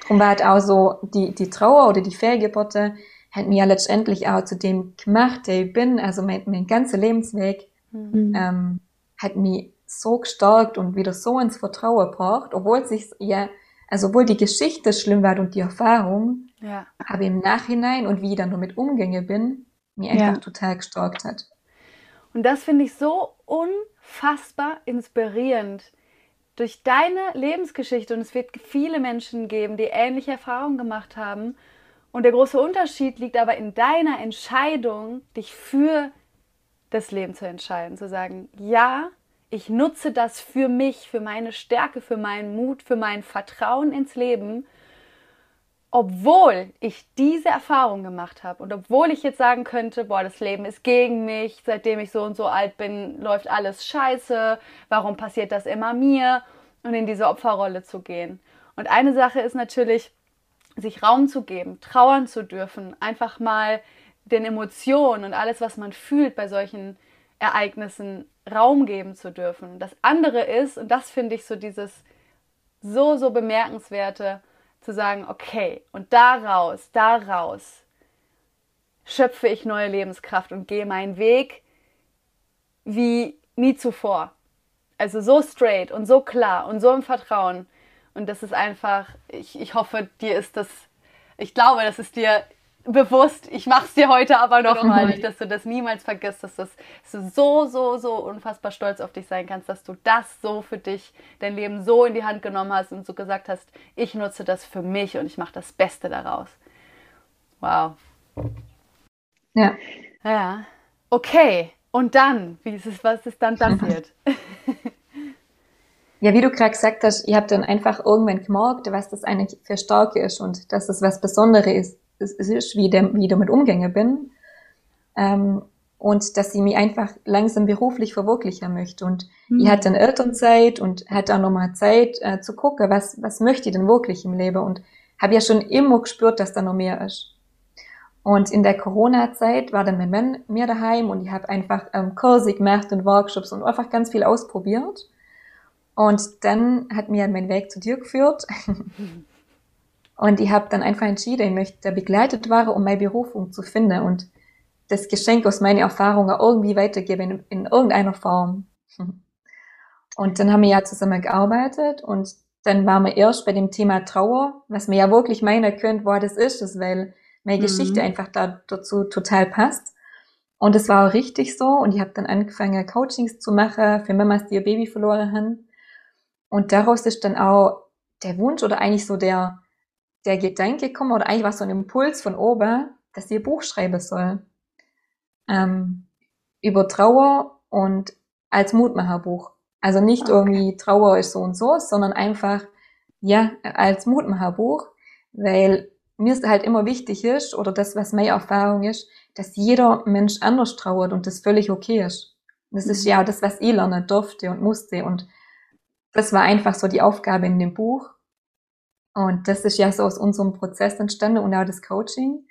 Darum war halt auch so, die, die Trauer oder die Fehlgeburte hat mir ja letztendlich auch zu dem gemacht, der ich bin, also mein, mein ganzer Lebensweg mhm. ähm, hat mich so gestärkt und wieder so ins Vertrauen gebracht, obwohl sich ja, also obwohl die Geschichte schlimm war und die Erfahrung, ja. aber im Nachhinein und wie ich dann damit umgänge bin, mir einfach ja. total gestärkt hat. Und das finde ich so unfassbar inspirierend. Durch deine Lebensgeschichte, und es wird viele Menschen geben, die ähnliche Erfahrungen gemacht haben. Und der große Unterschied liegt aber in deiner Entscheidung, dich für das Leben zu entscheiden, zu sagen, ja, ich nutze das für mich, für meine Stärke, für meinen Mut, für mein Vertrauen ins Leben, obwohl ich diese Erfahrung gemacht habe und obwohl ich jetzt sagen könnte, boah, das Leben ist gegen mich, seitdem ich so und so alt bin, läuft alles scheiße, warum passiert das immer mir und in diese Opferrolle zu gehen. Und eine Sache ist natürlich, sich Raum zu geben, trauern zu dürfen, einfach mal den Emotionen und alles, was man fühlt bei solchen Ereignissen Raum geben zu dürfen. Das andere ist, und das finde ich so dieses so, so bemerkenswerte, zu sagen, okay, und daraus, daraus schöpfe ich neue Lebenskraft und gehe meinen Weg wie nie zuvor. Also so straight und so klar und so im Vertrauen. Und das ist einfach, ich, ich hoffe, dir ist das, ich glaube, das ist dir bewusst, ich mache es dir heute aber noch mal nicht, dass du das niemals vergisst, dass, das, dass du so, so, so unfassbar stolz auf dich sein kannst, dass du das so für dich, dein Leben so in die Hand genommen hast und so gesagt hast, ich nutze das für mich und ich mache das Beste daraus. Wow. Ja. Ja. Okay. Und dann, wie ist es, was ist dann <laughs> passiert? Ja, wie du gerade gesagt hast, ich habe dann einfach irgendwann gemerkt, was das eigentlich für Starke ist und dass es was Besonderes ist es ist, wie, der, wie ich damit umgegangen bin. ähm, und dass sie mich einfach langsam beruflich verwirklichen möchte. Und mhm. ich hatte dann Elternzeit und hatte auch nochmal Zeit äh, zu gucken, was, was möchte ich denn wirklich im Leben und habe ja schon immer gespürt, dass da noch mehr ist. Und in der Corona-Zeit war dann mein Mann mir daheim und ich habe einfach ähm, Kurse gemacht und Workshops und einfach ganz viel ausprobiert. Und dann hat mir mein Weg zu dir geführt. <laughs> und ich habe dann einfach entschieden, ich möchte begleitet werden, um meine Berufung zu finden und das Geschenk aus meinen Erfahrungen irgendwie weitergeben in, in irgendeiner Form. <laughs> Und dann haben wir ja zusammen gearbeitet und dann waren wir erst bei dem Thema Trauer, was mir ja wirklich meinen könnt, wo das ist, das, weil meine mhm. Geschichte einfach da, dazu total passt. Und es war auch richtig so. Und ich habe dann angefangen, Coachings zu machen für Mamas, die ihr Baby verloren haben. Und daraus ist dann auch der Wunsch oder eigentlich so der, der Gedanke gekommen, oder eigentlich war so ein Impuls von oben, dass ihr Buch schreiben soll. Ähm, über Trauer und als Mutmacherbuch. Also nicht okay. irgendwie Trauer ist so und so, sondern einfach, ja, als Mutmacherbuch, weil mir ist halt immer wichtig ist, oder das, was meine Erfahrung ist, dass jeder Mensch anders trauert und das völlig okay ist. Das mhm. ist ja das, was ich lernen durfte und musste. Und das war einfach so die Aufgabe in dem Buch. Und das ist ja so aus unserem Prozess entstanden und auch das Coaching.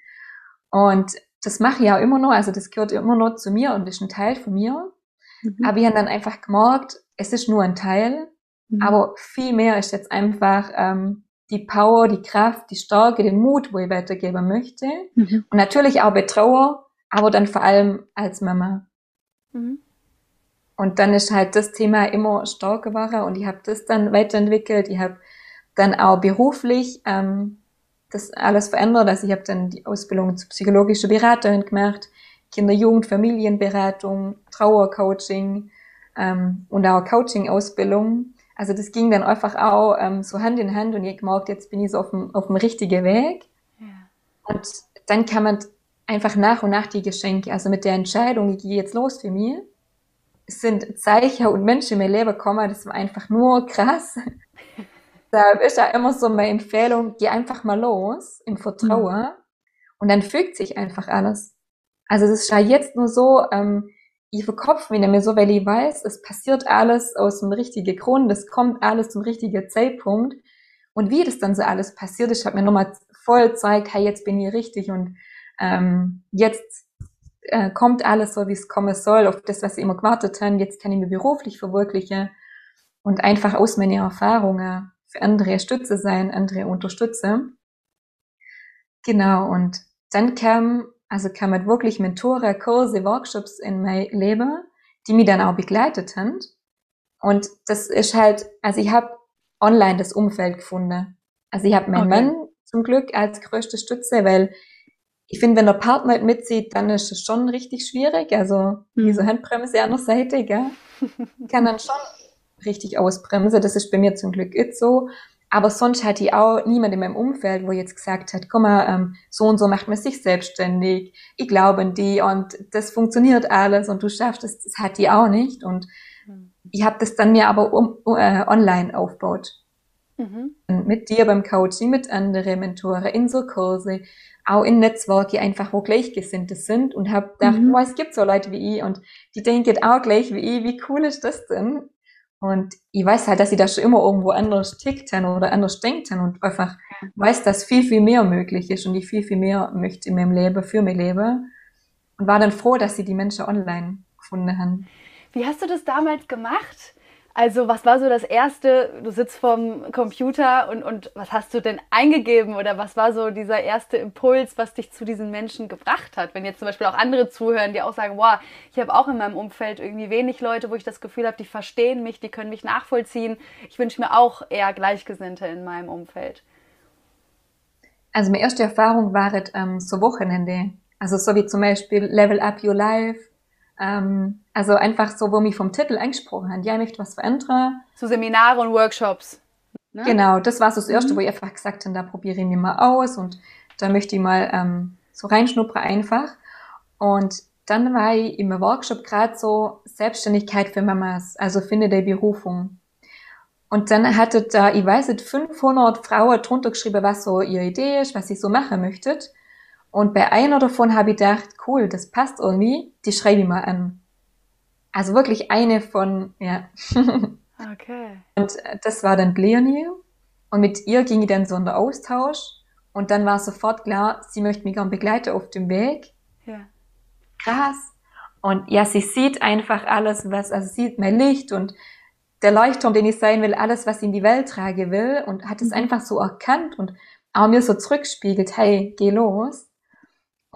Und das mache ich ja immer noch, also das gehört immer noch zu mir und ist ein Teil von mir. Mhm. Aber ich habe dann einfach gemerkt, es ist nur ein Teil, mhm. aber viel mehr ist jetzt einfach ähm, die Power, die Kraft, die Stärke, den Mut, wo ich weitergeben möchte. Mhm. Und natürlich auch bei Trauer, aber dann vor allem als Mama. Mhm. Und dann ist halt das Thema immer stärker geworden und ich habe das dann weiterentwickelt. Ich habe dann auch beruflich ähm, das alles verändert. Also ich habe dann die Ausbildung zur psychologischen Beraterin gemacht, Kinder-, Jugend-, Familienberatung, Trauercoaching ähm, und auch Coaching-Ausbildung. Also das ging dann einfach auch ähm, so Hand in Hand und ich gemerkt, jetzt bin ich so auf dem, auf dem richtigen Weg. Ja. Und dann kann man einfach nach und nach die Geschenke, also mit der Entscheidung, ich gehe jetzt los für mich, es sind Zeichen und Menschen in mein Leben gekommen, das war einfach nur krass. Da ist ja immer so meine Empfehlung, geh einfach mal los im Vertrauen mhm. und dann fügt sich einfach alles. Also das ist ja jetzt nur so, ähm, ich verkopfe mich nicht mehr so, weil ich weiß, es passiert alles aus dem richtigen Grund, es kommt alles zum richtigen Zeitpunkt. Und wie das dann so alles passiert ist, hat mir nochmal voll gezeigt, hey, jetzt bin ich richtig und ähm, jetzt äh, kommt alles so, wie es kommen soll, auf das, was ich immer gewartet habe. Jetzt kann ich mich beruflich verwirklichen und einfach aus meinen Erfahrungen für andere Stütze sein, andere unterstütze. Genau, und dann kam also kamen wirklich Mentoren, Kurse, Workshops in mein Leben, die mich dann auch begleitet haben. Und das ist halt, also ich habe online das Umfeld gefunden. Also ich habe meinen okay. Mann zum Glück als größte Stütze, weil ich finde, wenn der Partner nicht mitzieht, dann ist es schon richtig schwierig. Also mhm. diese Handbremse an der Seite, gell? <laughs> kann dann schon richtig ausbremsen. Das ist bei mir zum Glück nicht so. Aber sonst hatte ich auch niemand in meinem Umfeld, wo jetzt gesagt hat, komm mal, ähm, so und so macht man sich selbstständig. Ich glaube an die und das funktioniert alles und du schaffst es. Das hat die auch nicht. Und mhm. ich habe das dann mir aber um, äh, online aufgebaut. Mhm. Mit dir beim Coaching, mit anderen Mentoren, in so Kurse, auch in Netzwerke einfach, wo Gleichgesinnte sind und habe gedacht, mhm. oh, es gibt so Leute wie ich und die denken auch gleich wie ich, wie cool ist das denn? Und ich weiß halt, dass ich da schon immer irgendwo anders tickt oder anders denkt und einfach weiß, dass viel, viel mehr möglich ist und ich viel, viel mehr möchte in meinem Leben, für mein Leben. Und war dann froh, dass sie die Menschen online gefunden haben. Wie hast du das damals gemacht? Also, was war so das erste? Du sitzt vorm Computer und, und was hast du denn eingegeben oder was war so dieser erste Impuls, was dich zu diesen Menschen gebracht hat? Wenn jetzt zum Beispiel auch andere zuhören, die auch sagen, wow, ich habe auch in meinem Umfeld irgendwie wenig Leute, wo ich das Gefühl habe, die verstehen mich, die können mich nachvollziehen. Ich wünsche mir auch eher Gleichgesinnte in meinem Umfeld. Also, meine erste Erfahrung war ähm, so Wochenende. Also, so wie zum Beispiel Level Up Your Life ähm, also einfach so, wo mich vom Titel angesprochen haben. Ja, ich möchte was verändern. So Seminare und Workshops. Ne? Genau, das war so das Erste, mhm. wo ich einfach gesagt habe, da probiere ich mich mal aus und da möchte ich mal ähm, so reinschnuppern einfach. Und dann war ich im Workshop gerade so Selbstständigkeit für Mamas, also finde die Berufung. Und dann hatte da, ich weiß nicht, 500 Frauen drunter geschrieben, was so ihre Idee ist, was sie so machen möchtet. Und bei einer davon habe ich gedacht, cool, das passt irgendwie, die schreibe ich mal an. Also wirklich eine von, ja. <laughs> Okay. Und äh, das war dann Leonie. Und mit ihr ging ich dann so in den Austausch. Und dann war sofort klar, sie möchte mich gern begleiten auf dem Weg. Ja. Krass. Und ja, sie sieht einfach alles, was, also sie sieht mein Licht und der Leuchtturm, den ich sein will, alles, was ich in die Welt trage will und hat es mhm. einfach so erkannt und auch mir so zurückspiegelt, hey, geh los.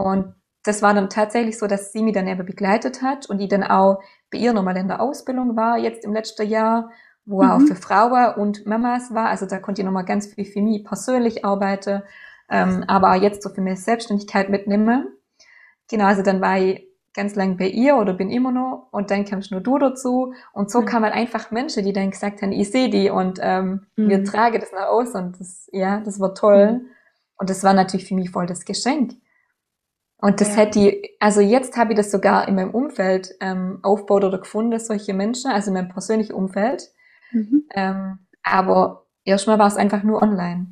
Und das war dann tatsächlich so, dass sie mich dann eben begleitet hat und die dann auch bei ihr nochmal in der Ausbildung war, jetzt im letzten Jahr, wo mhm. auch für Frauen und Mamas war. Also da konnte ich nochmal ganz viel für mich persönlich arbeiten, ähm, aber auch jetzt so für mich Selbstständigkeit mitnehmen. Genau, also dann war ich ganz lang bei ihr oder bin immer noch und dann kamst nur du dazu und so mhm. kann man einfach Menschen, die dann gesagt haben, ich sehe die und ähm, mhm. wir tragen das nach aus und das, ja, das war toll mhm. und das war natürlich für mich voll das Geschenk. Und das ja. hätte ich, also jetzt habe ich das sogar in meinem Umfeld ähm, aufgebaut oder gefunden, solche Menschen, also in meinem persönlichen Umfeld. Mhm. Ähm, aber erstmal war es einfach nur online.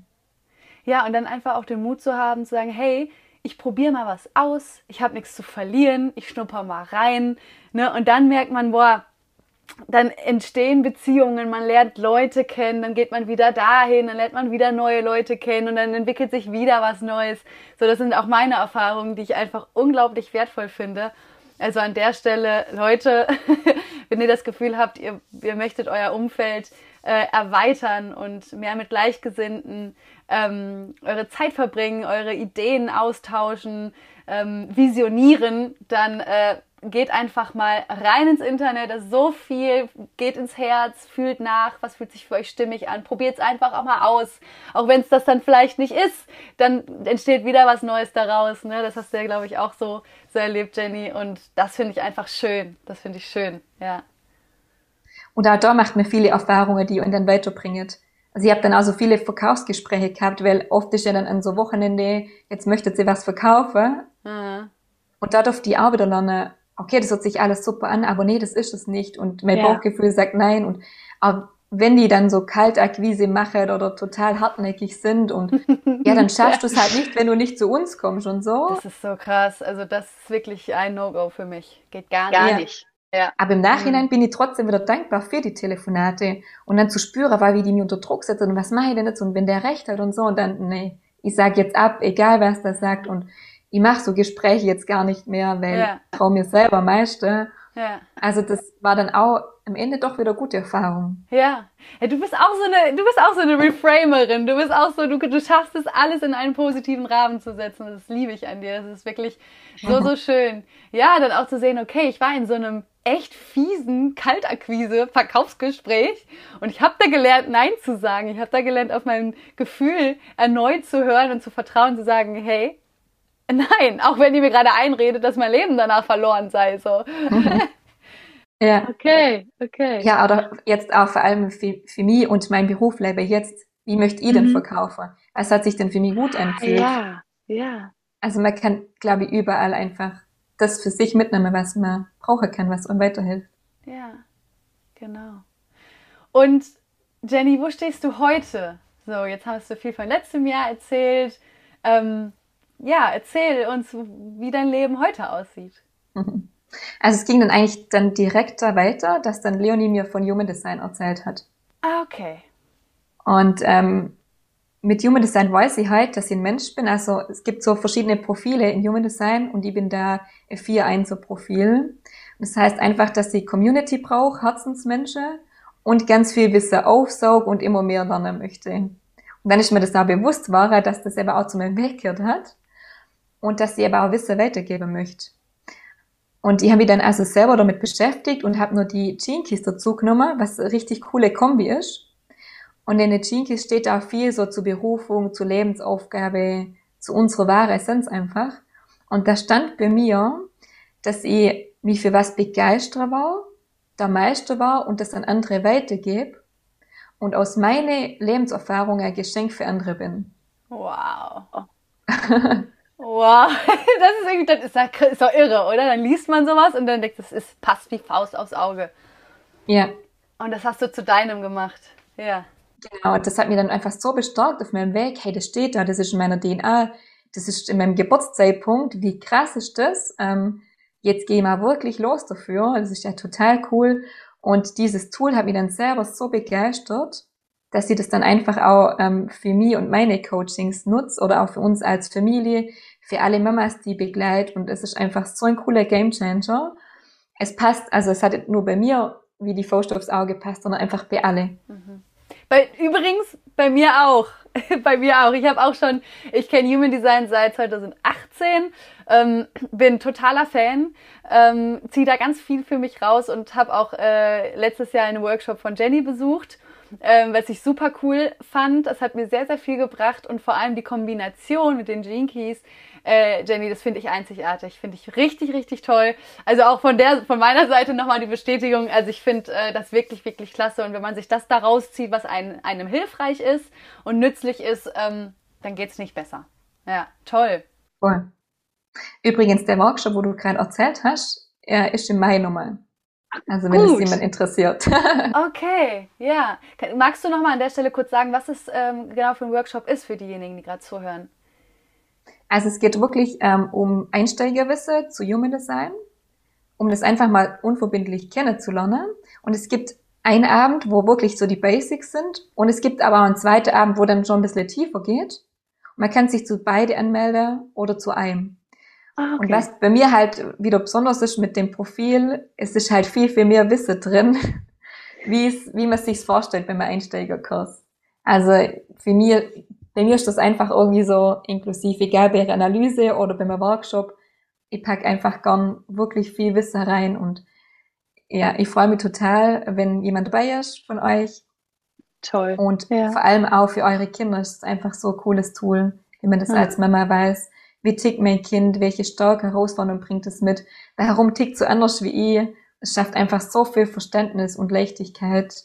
Ja, und dann einfach auch den Mut zu haben, zu sagen, hey, ich probiere mal was aus, ich habe nichts zu verlieren, ich schnupper mal rein. Ne? Und dann merkt man, boah, dann entstehen Beziehungen, man lernt Leute kennen, dann geht man wieder dahin, dann lernt man wieder neue Leute kennen und dann entwickelt sich wieder was Neues. So, das sind auch meine Erfahrungen, die ich einfach unglaublich wertvoll finde. Also an der Stelle, Leute, <laughs> wenn ihr das Gefühl habt, ihr, ihr möchtet euer Umfeld äh, erweitern und mehr mit Gleichgesinnten ähm, eure Zeit verbringen, eure Ideen austauschen, ähm, visionieren, dann äh, geht einfach mal rein ins Internet, das ist so viel, geht ins Herz, fühlt nach, was fühlt sich für euch stimmig an, probiert es einfach auch mal aus. Auch wenn es das dann vielleicht nicht ist, dann entsteht wieder was Neues daraus. Ne? Das hast du ja, glaube ich, auch so, so erlebt, Jenny. Und das finde ich einfach schön. Das finde ich schön, ja. Und auch da macht man viele Erfahrungen, die ihr dann weiterbringen. Also ich habe dann auch so viele Verkaufsgespräche gehabt, weil oft ist ja dann an so Wochenende, jetzt möchtet sie was verkaufen. Mhm. Und da durfte ich auch wieder lernen, okay, das hört sich alles super an, aber nee, das ist es nicht. Und mein ja. Bauchgefühl sagt nein. Und aber wenn die dann so Kaltakquise machen oder total hartnäckig sind und <laughs> ja, dann schaffst du es halt nicht, wenn du nicht zu uns kommst und so. Das ist so krass. Also das ist wirklich ein No-Go für mich. Geht gar, gar nicht. nicht. Ja. Aber im Nachhinein mhm. bin ich trotzdem wieder dankbar für die Telefonate und dann zu spüren, weil wie die mir unter Druck setzen und was mache ich denn jetzt und wenn der recht hat und so und dann, nee, ich sag jetzt ab, egal was das sagt und ich mache so Gespräche jetzt gar nicht mehr, weil ja. ich traue mir selber meiste. Ja. Also das war dann auch am Ende doch wieder gute Erfahrung. Ja. ja. Du bist auch so eine, du bist auch so eine Reframerin. Du bist auch so, du, du schaffst es alles in einen positiven Rahmen zu setzen. Das liebe ich an dir. Das ist wirklich so, so <laughs> schön. Ja, dann auch zu sehen, okay, ich war in so einem echt fiesen Kaltakquise-Verkaufsgespräch und ich habe da gelernt, Nein zu sagen. Ich habe da gelernt, auf mein Gefühl erneut zu hören und zu vertrauen, zu sagen, hey, Nein, auch wenn die mir gerade einredet, dass mein Leben danach verloren sei. So. <laughs> ja. Okay, okay. Ja, oder jetzt auch vor allem für, für mich und mein Beruf lebe jetzt. Wie möchte ich denn mhm. verkaufen? Was hat sich denn für mich gut angefühlt? Ja, ja. Also man kann, glaube ich, überall einfach das für sich mitnehmen, was man brauchen kann, was einem weiterhilft. Ja, genau. Und Jenny, wo stehst du heute? So, jetzt hast du viel von letztem Jahr erzählt. Ähm, ja, erzähl uns, wie dein Leben heute aussieht. <laughs> Also es ging dann eigentlich dann direkt da weiter, dass dann Leonie mir von Human Design erzählt hat. Ah, okay. Und ähm, mit Human Design weiß ich halt, dass ich ein Mensch bin. Also es gibt so verschiedene Profile in Human Design und ich bin da 4-1er Profil. Das heißt einfach, dass ich Community brauche, Herzensmenschen und ganz viel Wissen aufsaug und immer mehr lernen möchte. Und dann ist mir das auch bewusst war, dass das eben auch zu meinem Weg gehört hat und dass sie aber auch Wissen weitergeben möchte. Und ich habe mich dann also selber damit beschäftigt und habe nur die Keys dazu genommen, was eine richtig coole Kombi ist. Und in den Keys steht auch viel so zur Berufung, zur Lebensaufgabe, zu unserer wahren Essenz einfach. Und da stand bei mir, dass ich mich für was begeistert war, der Meister war und das an andere weitergebe und aus meiner Lebenserfahrung ein Geschenk für andere bin. Wow. <laughs> Wow, <laughs> das ist irgendwie, das ist, doch, ist doch irre, oder? Dann liest man sowas und dann denkt, das ist, passt wie Faust aufs Auge. Ja. Und das hast du zu deinem gemacht. Ja. Genau, das hat mir dann einfach so bestärkt auf meinem Weg, hey, das steht da, das ist in meiner DNA, das ist in meinem Geburtszeitpunkt, wie krass ist das? Ähm, jetzt gehe ich mal wirklich los dafür. Das ist ja total cool. Und dieses Tool hat mich dann selber so begeistert, dass sie das dann einfach auch ähm, für mich und meine Coachings nutzt oder auch für uns als Familie, für alle Mamas, die begleitet. Und es ist einfach so ein cooler Gamechanger. Es passt, also es hat nur bei mir wie die Faust aufs Auge passt, sondern einfach bei alle. Mhm. Bei, übrigens bei mir auch. <laughs> bei mir auch. Ich habe auch schon, ich kenne Human Design seit 2018, ähm, bin totaler Fan, ähm, ziehe da ganz viel für mich raus und habe auch äh, letztes Jahr einen Workshop von Jenny besucht ähm, was ich super cool fand. Das hat mir sehr, sehr viel gebracht und vor allem die Kombination mit den Keys. Äh, Jenny, das finde ich einzigartig, finde ich richtig, richtig toll. Also auch von der, von meiner Seite nochmal die Bestätigung. Also ich finde äh, das wirklich, wirklich klasse. Und wenn man sich das da rauszieht, was ein, einem hilfreich ist und nützlich ist, ähm, dann geht's nicht besser. Ja, toll. Cool. Übrigens, der Workshop, wo du gerade erzählt hast, er ist im Mai nochmal. Also wenn es jemand interessiert. <laughs> okay, ja. Magst du noch mal an der Stelle kurz sagen, was es ähm, genau für ein Workshop ist für diejenigen, die gerade zuhören? Also es geht wirklich ähm, um Einsteigerwisse zu Human Design, um das einfach mal unverbindlich kennenzulernen. Und es gibt einen Abend, wo wirklich so die Basics sind. Und es gibt aber auch einen zweiten Abend, wo dann schon ein bisschen tiefer geht. Und man kann sich zu beide anmelden oder zu einem. Ah, okay. Und was bei mir halt wieder besonders ist mit dem Profil, es ist halt viel, viel mehr Wissen drin, <laughs> wie es, wie man sich's vorstellt beim Einsteigerkurs. Also für mir, bei mir ist das einfach irgendwie so inklusiv, egal bei der Analyse oder beim Workshop. Ich pack einfach gern wirklich viel Wissen rein und ja, ich freue mich total, wenn jemand dabei ist von euch. Toll. Und ja. vor allem auch für eure Kinder ist es einfach so ein cooles Tool, wenn man das ja. als Mama weiß wie tickt mein Kind, welche starke Herausforderung bringt es mit, warum tickt so anders wie ich. Es schafft einfach so viel Verständnis und Leichtigkeit.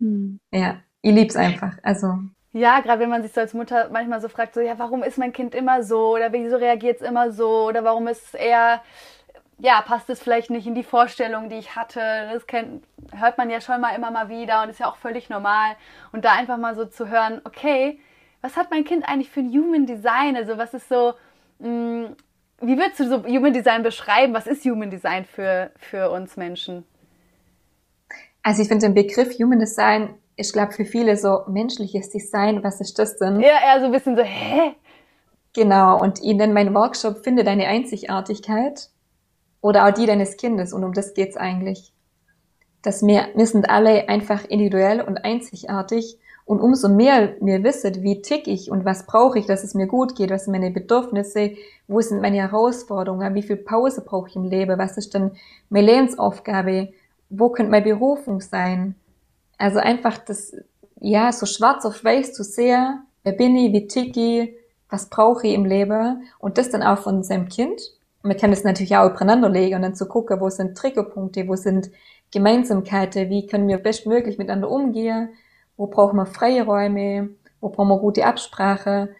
Hm. Ja, ich lieb's einfach. Also. Ja, gerade wenn man sich so als Mutter manchmal so fragt, so, ja, warum ist mein Kind immer so? Oder wieso reagiert es immer so? Oder warum ist es eher, ja, passt es vielleicht nicht in die Vorstellung, die ich hatte? Das kennt, hört man ja schon mal immer mal wieder und ist ja auch völlig normal. Und da einfach mal so zu hören, okay, was hat mein Kind eigentlich für ein Human Design? Also was ist so, wie würdest du so Human Design beschreiben? Was ist Human Design für, für uns Menschen? Also ich finde den Begriff Human Design, ich glaube für viele so menschliches Design, was ist das denn? Ja, eher so ein bisschen so, hä? Genau, und in nenne mein Workshop Finde deine Einzigartigkeit oder auch die deines Kindes und um das geht's eigentlich. Dass wir, wir sind alle einfach individuell und einzigartig und umso mehr mir wisset, wie tick ich und was brauche ich, dass es mir gut geht, was sind meine Bedürfnisse, wo sind meine Herausforderungen, wie viel Pause brauche ich im Leben, was ist denn meine Lebensaufgabe, wo könnte meine Berufung sein. Also einfach das, ja, so schwarz auf weiß zu sehen, wer bin ich, wie tick ich, was brauche ich im Leben und das dann auch von seinem Kind. Man kann das natürlich auch übereinander legen und dann zu gucken, wo sind Triggerpunkte, wo sind Gemeinsamkeiten, wie können wir bestmöglich miteinander umgehen, wo brauchen wir Freiräume, wo brauchen wir gute Absprache.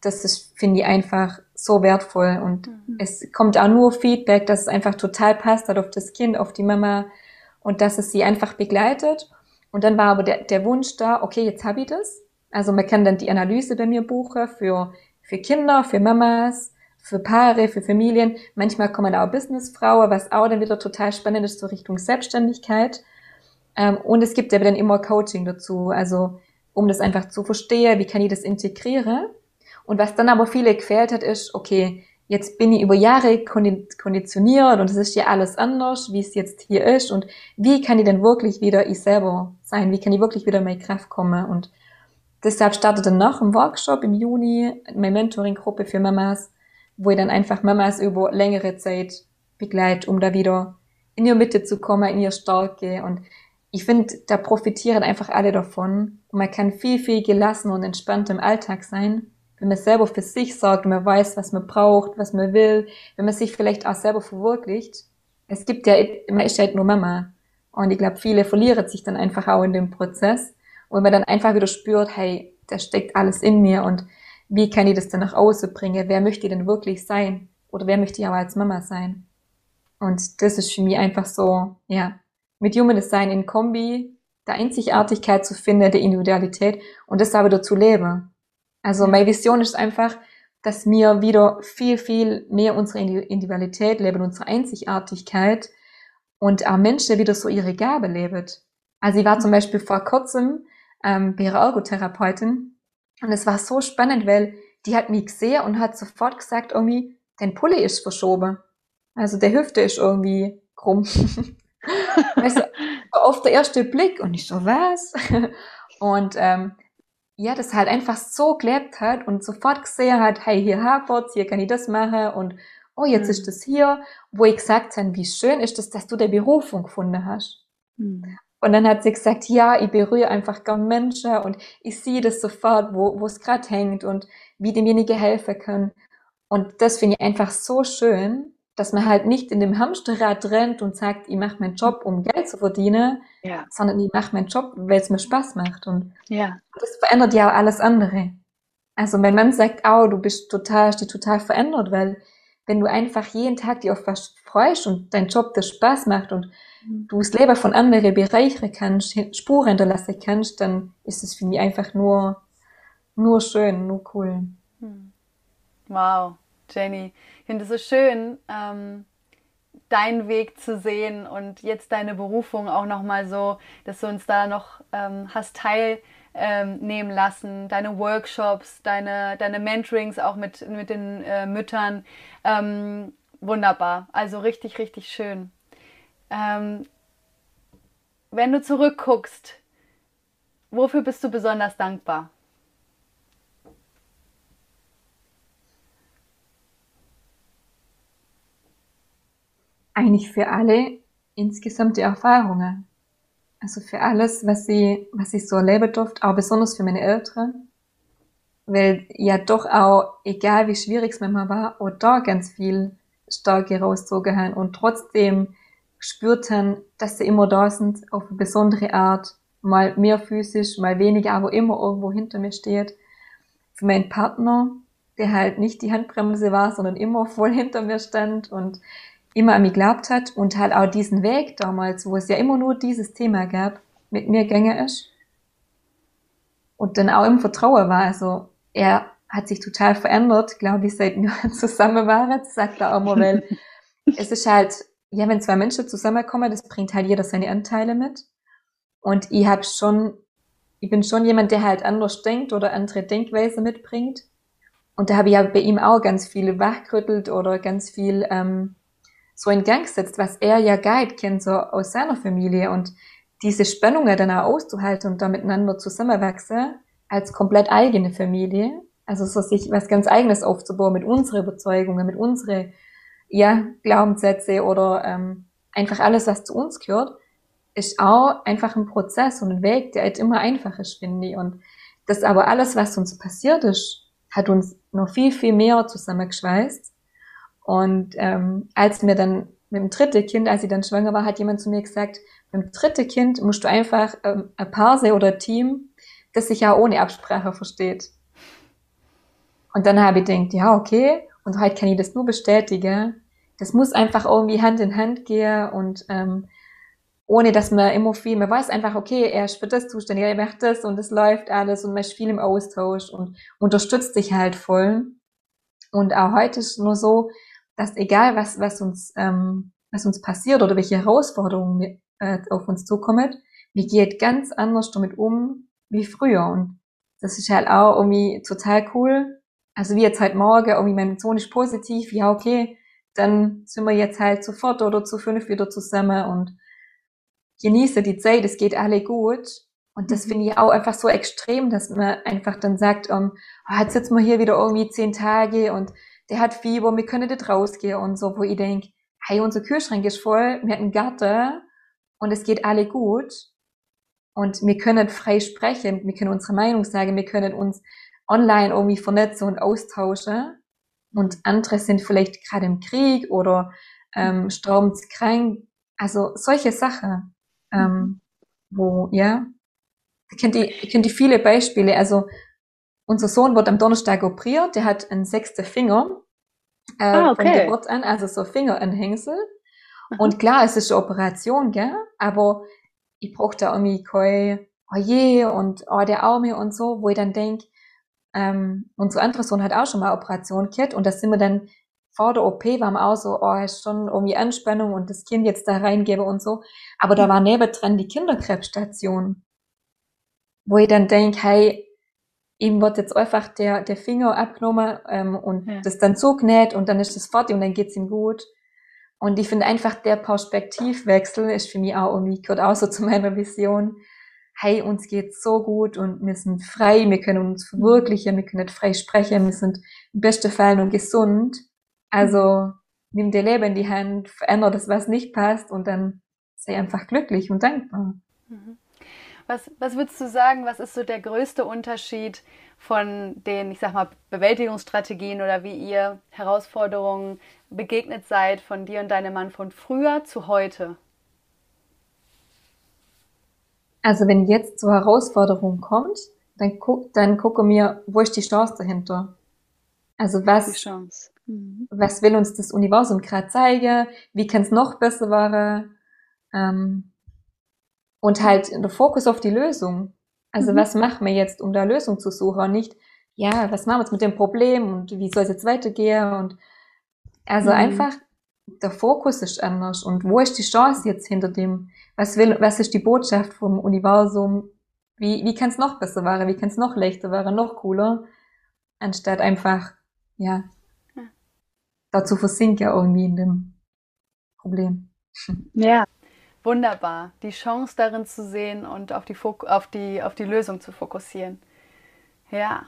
Das ist, finde ich, einfach so wertvoll. Und mhm. es kommt auch nur Feedback, dass es einfach total passt hat auf das Kind, auf die Mama und dass es sie einfach begleitet. Und dann war aber der, der Wunsch da, okay, jetzt habe ich das. Also man kann dann die Analyse bei mir buchen für, für Kinder, für Mamas, für Paare, für Familien. Manchmal kommen da auch Businessfrauen, was auch dann wieder total spannend ist, so Richtung Selbstständigkeit. Ähm, und es gibt aber dann immer Coaching dazu, also um das einfach zu verstehen, wie kann ich das integrieren. Und was dann aber viele gefehlt hat, ist, okay, jetzt bin ich über Jahre konditioniert und es ist ja alles anders, wie es jetzt hier ist. Und wie kann ich denn wirklich wieder ich selber sein, wie kann ich wirklich wieder in meine Kraft kommen? Und deshalb startet dann noch ein Workshop im Juni, meine Mentoring-Gruppe für Mamas, wo ich dann einfach Mamas über längere Zeit begleite, um da wieder in ihre Mitte zu kommen, in ihre Stärke. Und ich finde, da profitieren einfach alle davon. Und man kann viel, viel gelassener und entspannter im Alltag sein, wenn man selber für sich sorgt und man weiß, was man braucht, was man will, wenn man sich vielleicht auch selber verwirklicht. Es gibt ja, man ist halt nur Mama. Und ich glaube, viele verlieren sich dann einfach auch in dem Prozess. Und man dann einfach wieder spürt, hey, da steckt alles in mir und wie kann ich das dann nach außen bringen? Wer möchte ich denn wirklich sein? Oder wer möchte ich auch als Mama sein? Und das ist für mich einfach so, ja, mit Human Design in Kombi der Einzigartigkeit zu finden, der Individualität und das aber dazu leben. Also meine Vision ist einfach, dass wir wieder viel, viel mehr unsere Individualität leben, unsere Einzigartigkeit und auch Menschen wieder so ihre Gabe leben. Also ich war zum Beispiel vor kurzem ähm, bei ihrer Ergotherapeutin und es war so spannend, weil die hat mich gesehen und hat sofort gesagt, irgendwie, dein Pulli ist verschoben. Also der Hüfte ist irgendwie krumm. <laughs> <laughs> weißt du, auf der erste Blick und ich so, was? <laughs> und ähm, ja, das halt einfach so gelebt hat und sofort gesehen hat, hey, hier hapert's, hier kann ich das machen und oh, jetzt mhm. ist das hier, wo ich gesagt habe, wie schön ist das, dass du der Berufung gefunden hast. Mhm. Und dann hat sie gesagt, ja, ich berühre einfach gern Menschen und ich sehe das sofort, wo, es gerade hängt und wie demjenigen helfen kann. Und das finde ich einfach so schön, dass man halt nicht in dem Hamsterrad rennt und sagt, ich mache meinen Job, um Geld zu verdienen, ja. sondern ich mache meinen Job, weil es mir Spaß macht. Und ja. das verändert ja auch alles andere. Also wenn man sagt, oh, du bist total, hast dich total verändert, weil wenn du einfach jeden Tag dich auf was freust und dein Job dir Spaß macht und mhm. du das Leben von anderen bereichern kannst, Spuren hinterlassen kannst, dann ist es für mich einfach nur, nur schön, nur cool. Hm. Wow, Jenny finde es so schön, ähm, deinen Weg zu sehen und jetzt deine Berufung auch nochmal so, dass du uns da noch ähm, hast teilnehmen ähm, lassen, deine Workshops, deine, deine Mentorings auch mit, mit den äh, Müttern. Ähm, wunderbar, also richtig, richtig schön. Ähm, wenn du zurückguckst, wofür bist du besonders dankbar? Eigentlich für alle insgesamt die Erfahrungen. Also für alles, was ich, was ich so erleben durfte, auch besonders für meine Eltern. Weil ja doch auch, egal wie schwierig es manchmal war, auch da ganz viel Stärke rausgezogen haben und trotzdem gespürt haben, dass sie immer da sind, auf eine besondere Art, mal mehr physisch, mal weniger, aber immer irgendwo hinter mir steht. Für meinen Partner, der halt nicht die Handbremse war, sondern immer voll hinter mir stand und immer an mich geglaubt hat und halt auch diesen Weg damals, wo es ja immer nur dieses Thema gab, mit mir gänge ist. Und dann auch im Vertrauen war. Also er hat sich total verändert, glaube ich, seit <laughs> wir zusammen waren, sagt er auch mal, weil <laughs> es ist halt, ja, wenn zwei Menschen zusammenkommen, das bringt halt jeder seine Anteile mit. Und ich habe schon, ich bin schon jemand, der halt anders denkt oder andere Denkweise mitbringt. Und da habe ich ja bei ihm auch ganz viel wachgerüttelt oder ganz viel ähm, so in Gang setzt, was er ja Guide kennt, so aus seiner Familie und diese Spannungen dann auch auszuhalten und da miteinander zusammenwachsen als komplett eigene Familie, also so sich was ganz eigenes aufzubauen mit unseren Überzeugungen, mit unseren ja, Glaubenssätze oder ähm, einfach alles, was zu uns gehört, ist auch einfach ein Prozess und ein Weg, der halt immer einfach ist, finde ich. Und das aber alles, was uns passiert ist, hat uns noch viel, viel mehr zusammengeschweißt und ähm, als mir dann mit dem dritten Kind, als ich dann schwanger war, hat jemand zu mir gesagt, mit dem dritten Kind musst du einfach ähm, ein Paar sein oder ein Team, das sich ja ohne Absprache versteht. Und dann habe ich gedacht, ja, okay, und heute kann ich das nur bestätigen. Das muss einfach irgendwie Hand in Hand gehen und ähm, ohne dass man immer viel, man weiß einfach, okay, er ist für das zuständig, er macht das und es läuft alles und man ist viel im Austausch und unterstützt sich halt voll. Und auch heute ist nur so, dass egal was, was uns, ähm, was uns passiert oder welche Herausforderungen äh, auf uns zukommen, wir geht ganz anders damit um wie früher. Und das ist halt auch irgendwie total cool. Also wie jetzt halt morgen, irgendwie mein Sohn ist positiv, ja okay, dann sind wir jetzt halt sofort oder zu fünf wieder zusammen und genieße die Zeit, es geht alle gut. Und das mhm. finde ich auch einfach so extrem, dass man einfach dann sagt, um, oh, jetzt sitzen wir hier wieder irgendwie zehn Tage und der hat Fieber, wir können nicht rausgehen und so, wo ich denk, hey, unser Kühlschrank ist voll, wir hatten Garten und es geht alle gut. Und wir können frei sprechen, wir können unsere Meinung sagen, wir können uns online irgendwie vernetzen und austauschen. Und andere sind vielleicht gerade im Krieg oder ähm, sterbenskrank, also solche Sachen, ähm, wo, ja, kenne die, ich kenn die viele Beispiele, also unser Sohn wird am Donnerstag operiert, der hat einen sechsten Finger äh, ah, okay. von Geburt an, also so Fingeranhängsel. Und klar, es ist eine Operation, gell? aber ich brauche da irgendwie kein, oh je, und oh, der Arme und so, wo ich dann denk, ähm, unsere andere Sohn hat auch schon mal Operation gehabt und da sind wir dann vor der OP waren wir auch so, oh, ist schon irgendwie Anspannung und das Kind jetzt da reingebe und so. Aber da war nebendran die Kinderkrebsstation, wo ich dann denke, hey, ihm wird jetzt einfach der, der Finger abgenommen ähm, und ja. das dann zugenäht und dann ist das fertig und dann geht's ihm gut. Und ich finde einfach, der Perspektivwechsel ist für mich auch irgendwie, gehört auch so zu meiner Vision. Hey, uns geht's so gut und wir sind frei, wir können uns verwirklichen, wir können nicht frei sprechen, wir sind im besten Fall nur gesund. Also nimm dir Leben in die Hand, verändere das, was nicht passt und dann sei einfach glücklich und dankbar. Mhm. Was, was würdest du sagen, was ist so der größte Unterschied von den, ich sag mal, Bewältigungsstrategien oder wie ihr Herausforderungen begegnet seid von dir und deinem Mann von früher zu heute? Also wenn jetzt zur Herausforderung kommt, dann guck, dann gucke mir, wo ist die Chance dahinter? Also was. Mhm. Was will uns das Universum gerade zeigen? Wie kann es noch besser werden? Ähm, und halt der Fokus auf die Lösung. Also mhm. was machen wir jetzt, um da Lösung zu suchen? Und nicht, ja, was machen wir jetzt mit dem Problem und wie soll es jetzt weitergehen? Und also mhm. einfach, der Fokus ist anders. Und wo ist die Chance jetzt hinter dem? Was will, was ist die Botschaft vom Universum? Wie, wie kann es noch besser werden? Wie kann es noch leichter werden? Noch cooler? Anstatt einfach, ja, dazu versinke irgendwie in dem Problem. Ja, wunderbar. Die Chance darin zu sehen und auf die, Fok auf die, auf die Lösung zu fokussieren. Ja.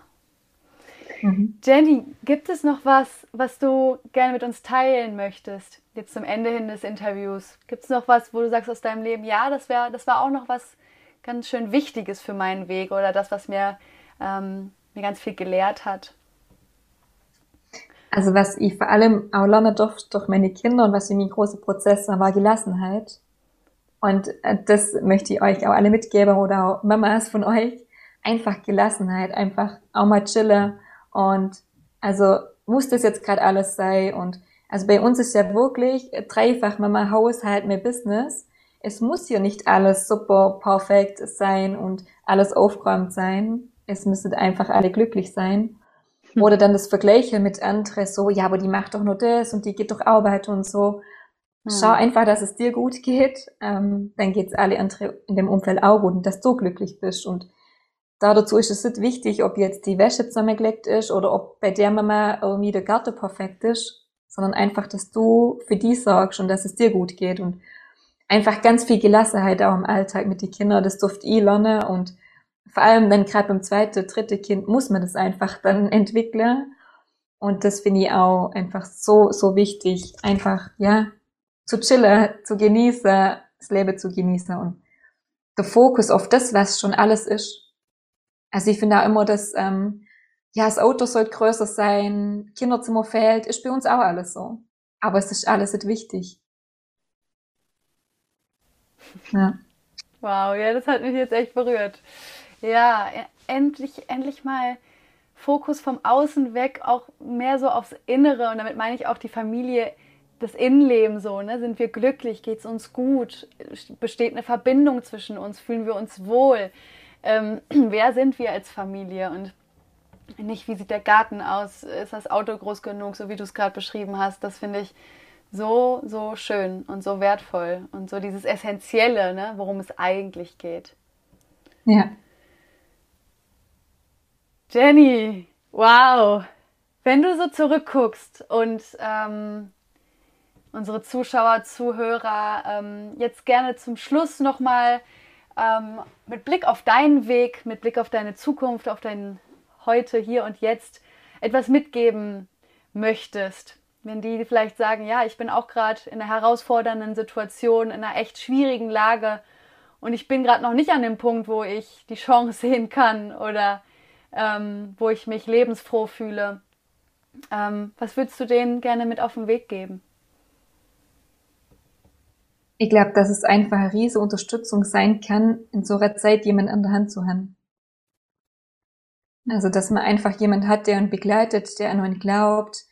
Mhm. Jenny, gibt es noch was, was du gerne mit uns teilen möchtest? Jetzt zum Ende hin des Interviews. Gibt es noch was, wo du sagst aus deinem Leben, ja, das, wär, das war auch noch was ganz schön Wichtiges für meinen Weg oder das, was mir, ähm, mir ganz viel gelehrt hat? Also was ich vor allem auch lernen durfte durch meine Kinder und was für mich große Prozesse war Gelassenheit. Und äh, das möchte ich euch auch alle mitgeben oder auch Mamas von euch. Einfach Gelassenheit, einfach auch mal chillen und also muss das jetzt gerade alles sein und also bei uns ist ja wirklich dreifach Mama Haushalt mehr Business. Es muss hier nicht alles super perfekt sein und alles aufgeräumt sein. Es müssen einfach alle glücklich sein. Hm. Oder dann das Vergleichen mit anderen, so, ja, aber die macht doch nur das und die geht doch arbeiten und so. Hm. Schau einfach, dass es dir gut geht, ähm, dann geht's alle anderen in dem Umfeld auch gut und dass du glücklich bist. Und da dazu ist es nicht wichtig, ob jetzt die Wäsche zusammengelegt ist oder ob bei der Mama irgendwie der Garten perfekt ist, sondern einfach, dass du für die sorgst und dass es dir gut geht und einfach ganz viel Gelassenheit auch im Alltag mit den Kindern, das durfte ich lernen und vor allem dann gerade beim zweiten, dritten Kind muss man das einfach dann <laughs> entwickeln. Und das finde ich auch einfach so, so wichtig, einfach, ja, zu chillen, zu genießen, das Leben zu genießen und der Fokus auf das, was schon alles ist. Also ich finde auch immer, dass, ähm, ja, das Auto sollte größer sein, Kinderzimmer fehlt, ist bei uns auch alles so. Aber es ist alles nicht wichtig. Ja. Wow, ja, das hat mich jetzt echt berührt. Ja, e, endlich, endlich mal Fokus vom Außen weg, auch mehr so aufs Innere. Und damit meine ich auch die Familie, das Innenleben so. Ne? Sind wir glücklich? Geht es uns gut? Besteht eine Verbindung zwischen uns? Fühlen wir uns wohl? Ähm, <clears throat> wer sind wir als Familie? Und nicht, wie sieht der Garten aus? Ist das Auto groß genug, so wie du es gerade beschrieben hast? Das finde ich so, so schön und so wertvoll. Und so dieses Essentielle, ne? worum es eigentlich geht. Ja. Jenny, wow. Wenn du so zurückguckst und ähm, unsere Zuschauer, Zuhörer ähm, jetzt gerne zum Schluss nochmal ähm, mit Blick auf deinen Weg, mit Blick auf deine Zukunft, auf dein Heute, hier und jetzt etwas mitgeben möchtest, wenn die vielleicht sagen, ja, ich bin auch gerade in einer herausfordernden Situation, in einer echt schwierigen Lage und ich bin gerade noch nicht an dem Punkt, wo ich die Chance sehen kann oder ähm, wo ich mich lebensfroh fühle. Ähm, was würdest du denen gerne mit auf den Weg geben? Ich glaube, dass es einfach eine riesige Unterstützung sein kann, in so einer Zeit jemand an der Hand zu haben. Also, dass man einfach jemand hat, der einen begleitet, der an einen glaubt,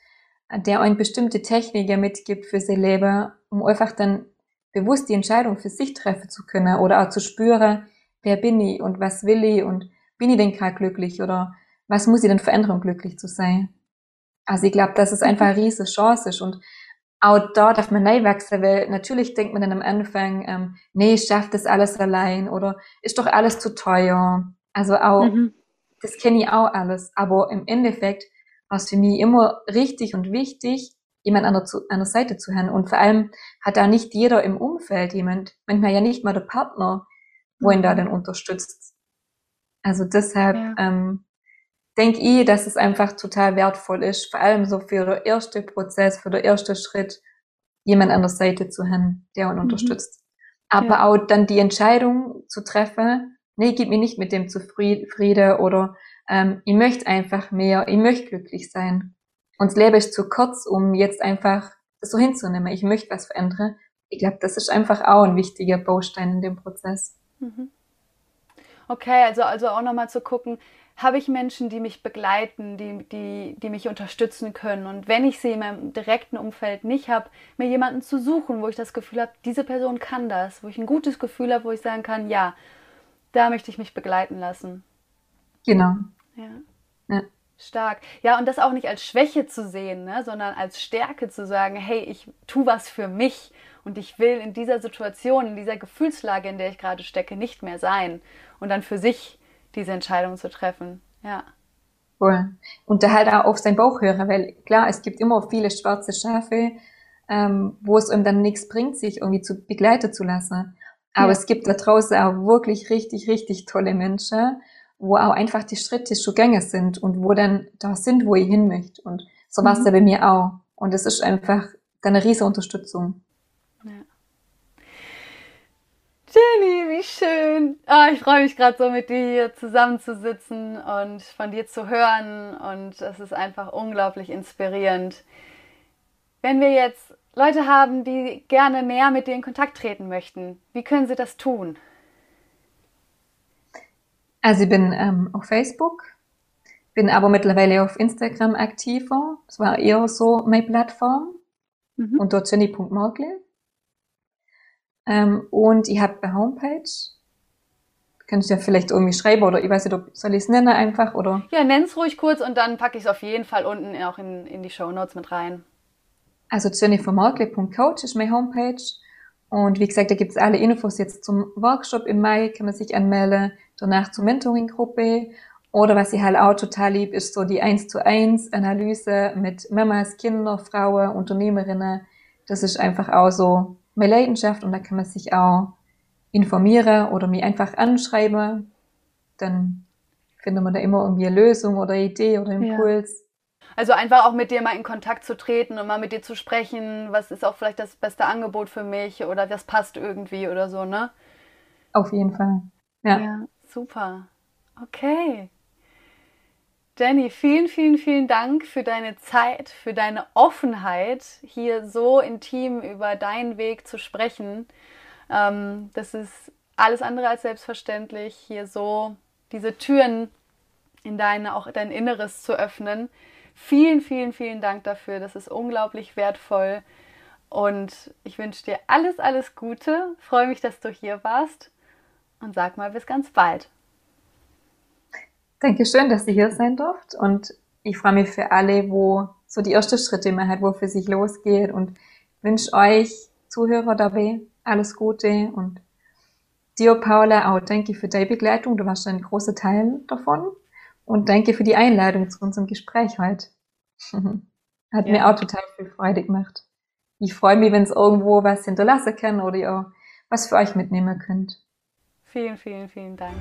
der einen bestimmte Techniken mitgibt für sein Leben, um einfach dann bewusst die Entscheidung für sich treffen zu können oder auch zu spüren, wer bin ich und was will ich und bin ich denn gerade glücklich oder was muss ich denn verändern, um glücklich zu sein? Also ich glaube, dass es einfach eine riesige Chance ist und auch da darf man neu wachsen, weil natürlich denkt man dann am Anfang, ähm, nee, ich schaffe das alles allein oder ist doch alles zu teuer. Also auch, mhm. das kenne ich auch alles. Aber im Endeffekt war es für mich immer richtig und wichtig, jemand an der, an der Seite zu haben. Und vor allem hat da nicht jeder im Umfeld jemand, manchmal ja nicht mal der Partner, wo ihn da mhm. dann unterstützt. Also deshalb ja. ähm, denke ich, dass es einfach total wertvoll ist, vor allem so für den ersten Prozess, für den ersten Schritt, jemand an der Seite zu haben, der ihn mhm. unterstützt. Aber ja. auch dann die Entscheidung zu treffen, nee, gib mir nicht mit dem zufrieden oder ähm, ich möchte einfach mehr, ich möchte glücklich sein. Und das Leben ist zu kurz, um jetzt einfach das so hinzunehmen. Ich möchte was verändern. Ich glaube, das ist einfach auch ein wichtiger Baustein in dem Prozess. Mhm. Okay, also, also auch nochmal zu gucken, habe ich Menschen, die mich begleiten, die, die, die mich unterstützen können. Und wenn ich sie in meinem direkten Umfeld nicht habe, mir jemanden zu suchen, wo ich das Gefühl habe, diese Person kann das, wo ich ein gutes Gefühl habe, wo ich sagen kann, ja, da möchte ich mich begleiten lassen. Genau. Ja. ja. Stark. Ja, und das auch nicht als Schwäche zu sehen, ne, sondern als Stärke zu sagen, hey, ich tu was für mich und ich will in dieser Situation, in dieser Gefühlslage, in der ich gerade stecke, nicht mehr sein. Und dann für sich diese Entscheidung zu treffen. Ja. Cool. Und da halt auch auf sein Bauch hören, weil klar, es gibt immer viele schwarze Schafe, ähm, wo es ihm dann nichts bringt, sich irgendwie zu begleiten zu lassen. Aber ja. es gibt da draußen auch wirklich richtig, richtig tolle Menschen, wo auch einfach die Schritte schon gänger sind und wo dann da sind, wo ich hin möchte. Und so war es mhm. ja bei mir auch. Und es ist einfach eine riesige Unterstützung. Ja. Jenny, wie schön. Oh, ich freue mich gerade so mit dir hier zusammenzusitzen und von dir zu hören. Und es ist einfach unglaublich inspirierend. Wenn wir jetzt Leute haben, die gerne mehr mit dir in Kontakt treten möchten, wie können sie das tun? Also ich bin ähm, auf Facebook, bin aber mittlerweile auf Instagram aktiver. Das war eher so meine Plattform. Mhm. Unter jenny.morgle. Ähm, und ich habe eine Homepage. Kannst du ja vielleicht irgendwie schreiben oder ich weiß nicht, ob soll ich es nennen einfach oder? Ja, nenn's ruhig kurz und dann packe ich es auf jeden Fall unten auch in, in die Show Notes mit rein. Also jennifermarkle.coach ist meine Homepage. Und wie gesagt, da gibt's alle Infos jetzt zum Workshop im Mai, kann man sich anmelden, danach zur Mentoring-Gruppe. Oder was ich halt auch total lieb, ist so die 1 zu 1 Analyse mit Mamas, Kinder, Frauen, Unternehmerinnen. Das ist einfach auch so meine Leidenschaft und da kann man sich auch informieren oder mir einfach anschreiben. Dann findet man da immer irgendwie eine Lösung oder Idee oder Impuls. Ja. Also einfach auch mit dir mal in Kontakt zu treten und mal mit dir zu sprechen, was ist auch vielleicht das beste Angebot für mich oder was passt irgendwie oder so, ne? Auf jeden Fall. Ja. ja super. Okay. Jenny, vielen, vielen, vielen Dank für deine Zeit, für deine Offenheit, hier so intim über deinen Weg zu sprechen. Ähm, das ist alles andere als selbstverständlich, hier so diese Türen in deine, auch dein Inneres zu öffnen. Vielen, vielen, vielen Dank dafür. Das ist unglaublich wertvoll. Und ich wünsche dir alles, alles Gute. Freue mich, dass du hier warst. Und sag mal bis ganz bald. Dankeschön, dass ihr hier sein durft und ich freue mich für alle, wo so die ersten Schritte man hat, wo für sich losgeht und wünsche euch Zuhörer dabei alles Gute und dir, Paula, auch danke für deine Begleitung. Du warst ein großer Teil davon und danke für die Einladung zu unserem Gespräch heute. <laughs> Hat ja. mir auch total viel Freude gemacht. Ich freue mich, wenn es irgendwo was hinterlassen kann oder ihr was für euch mitnehmen könnt. Vielen, vielen, vielen Dank.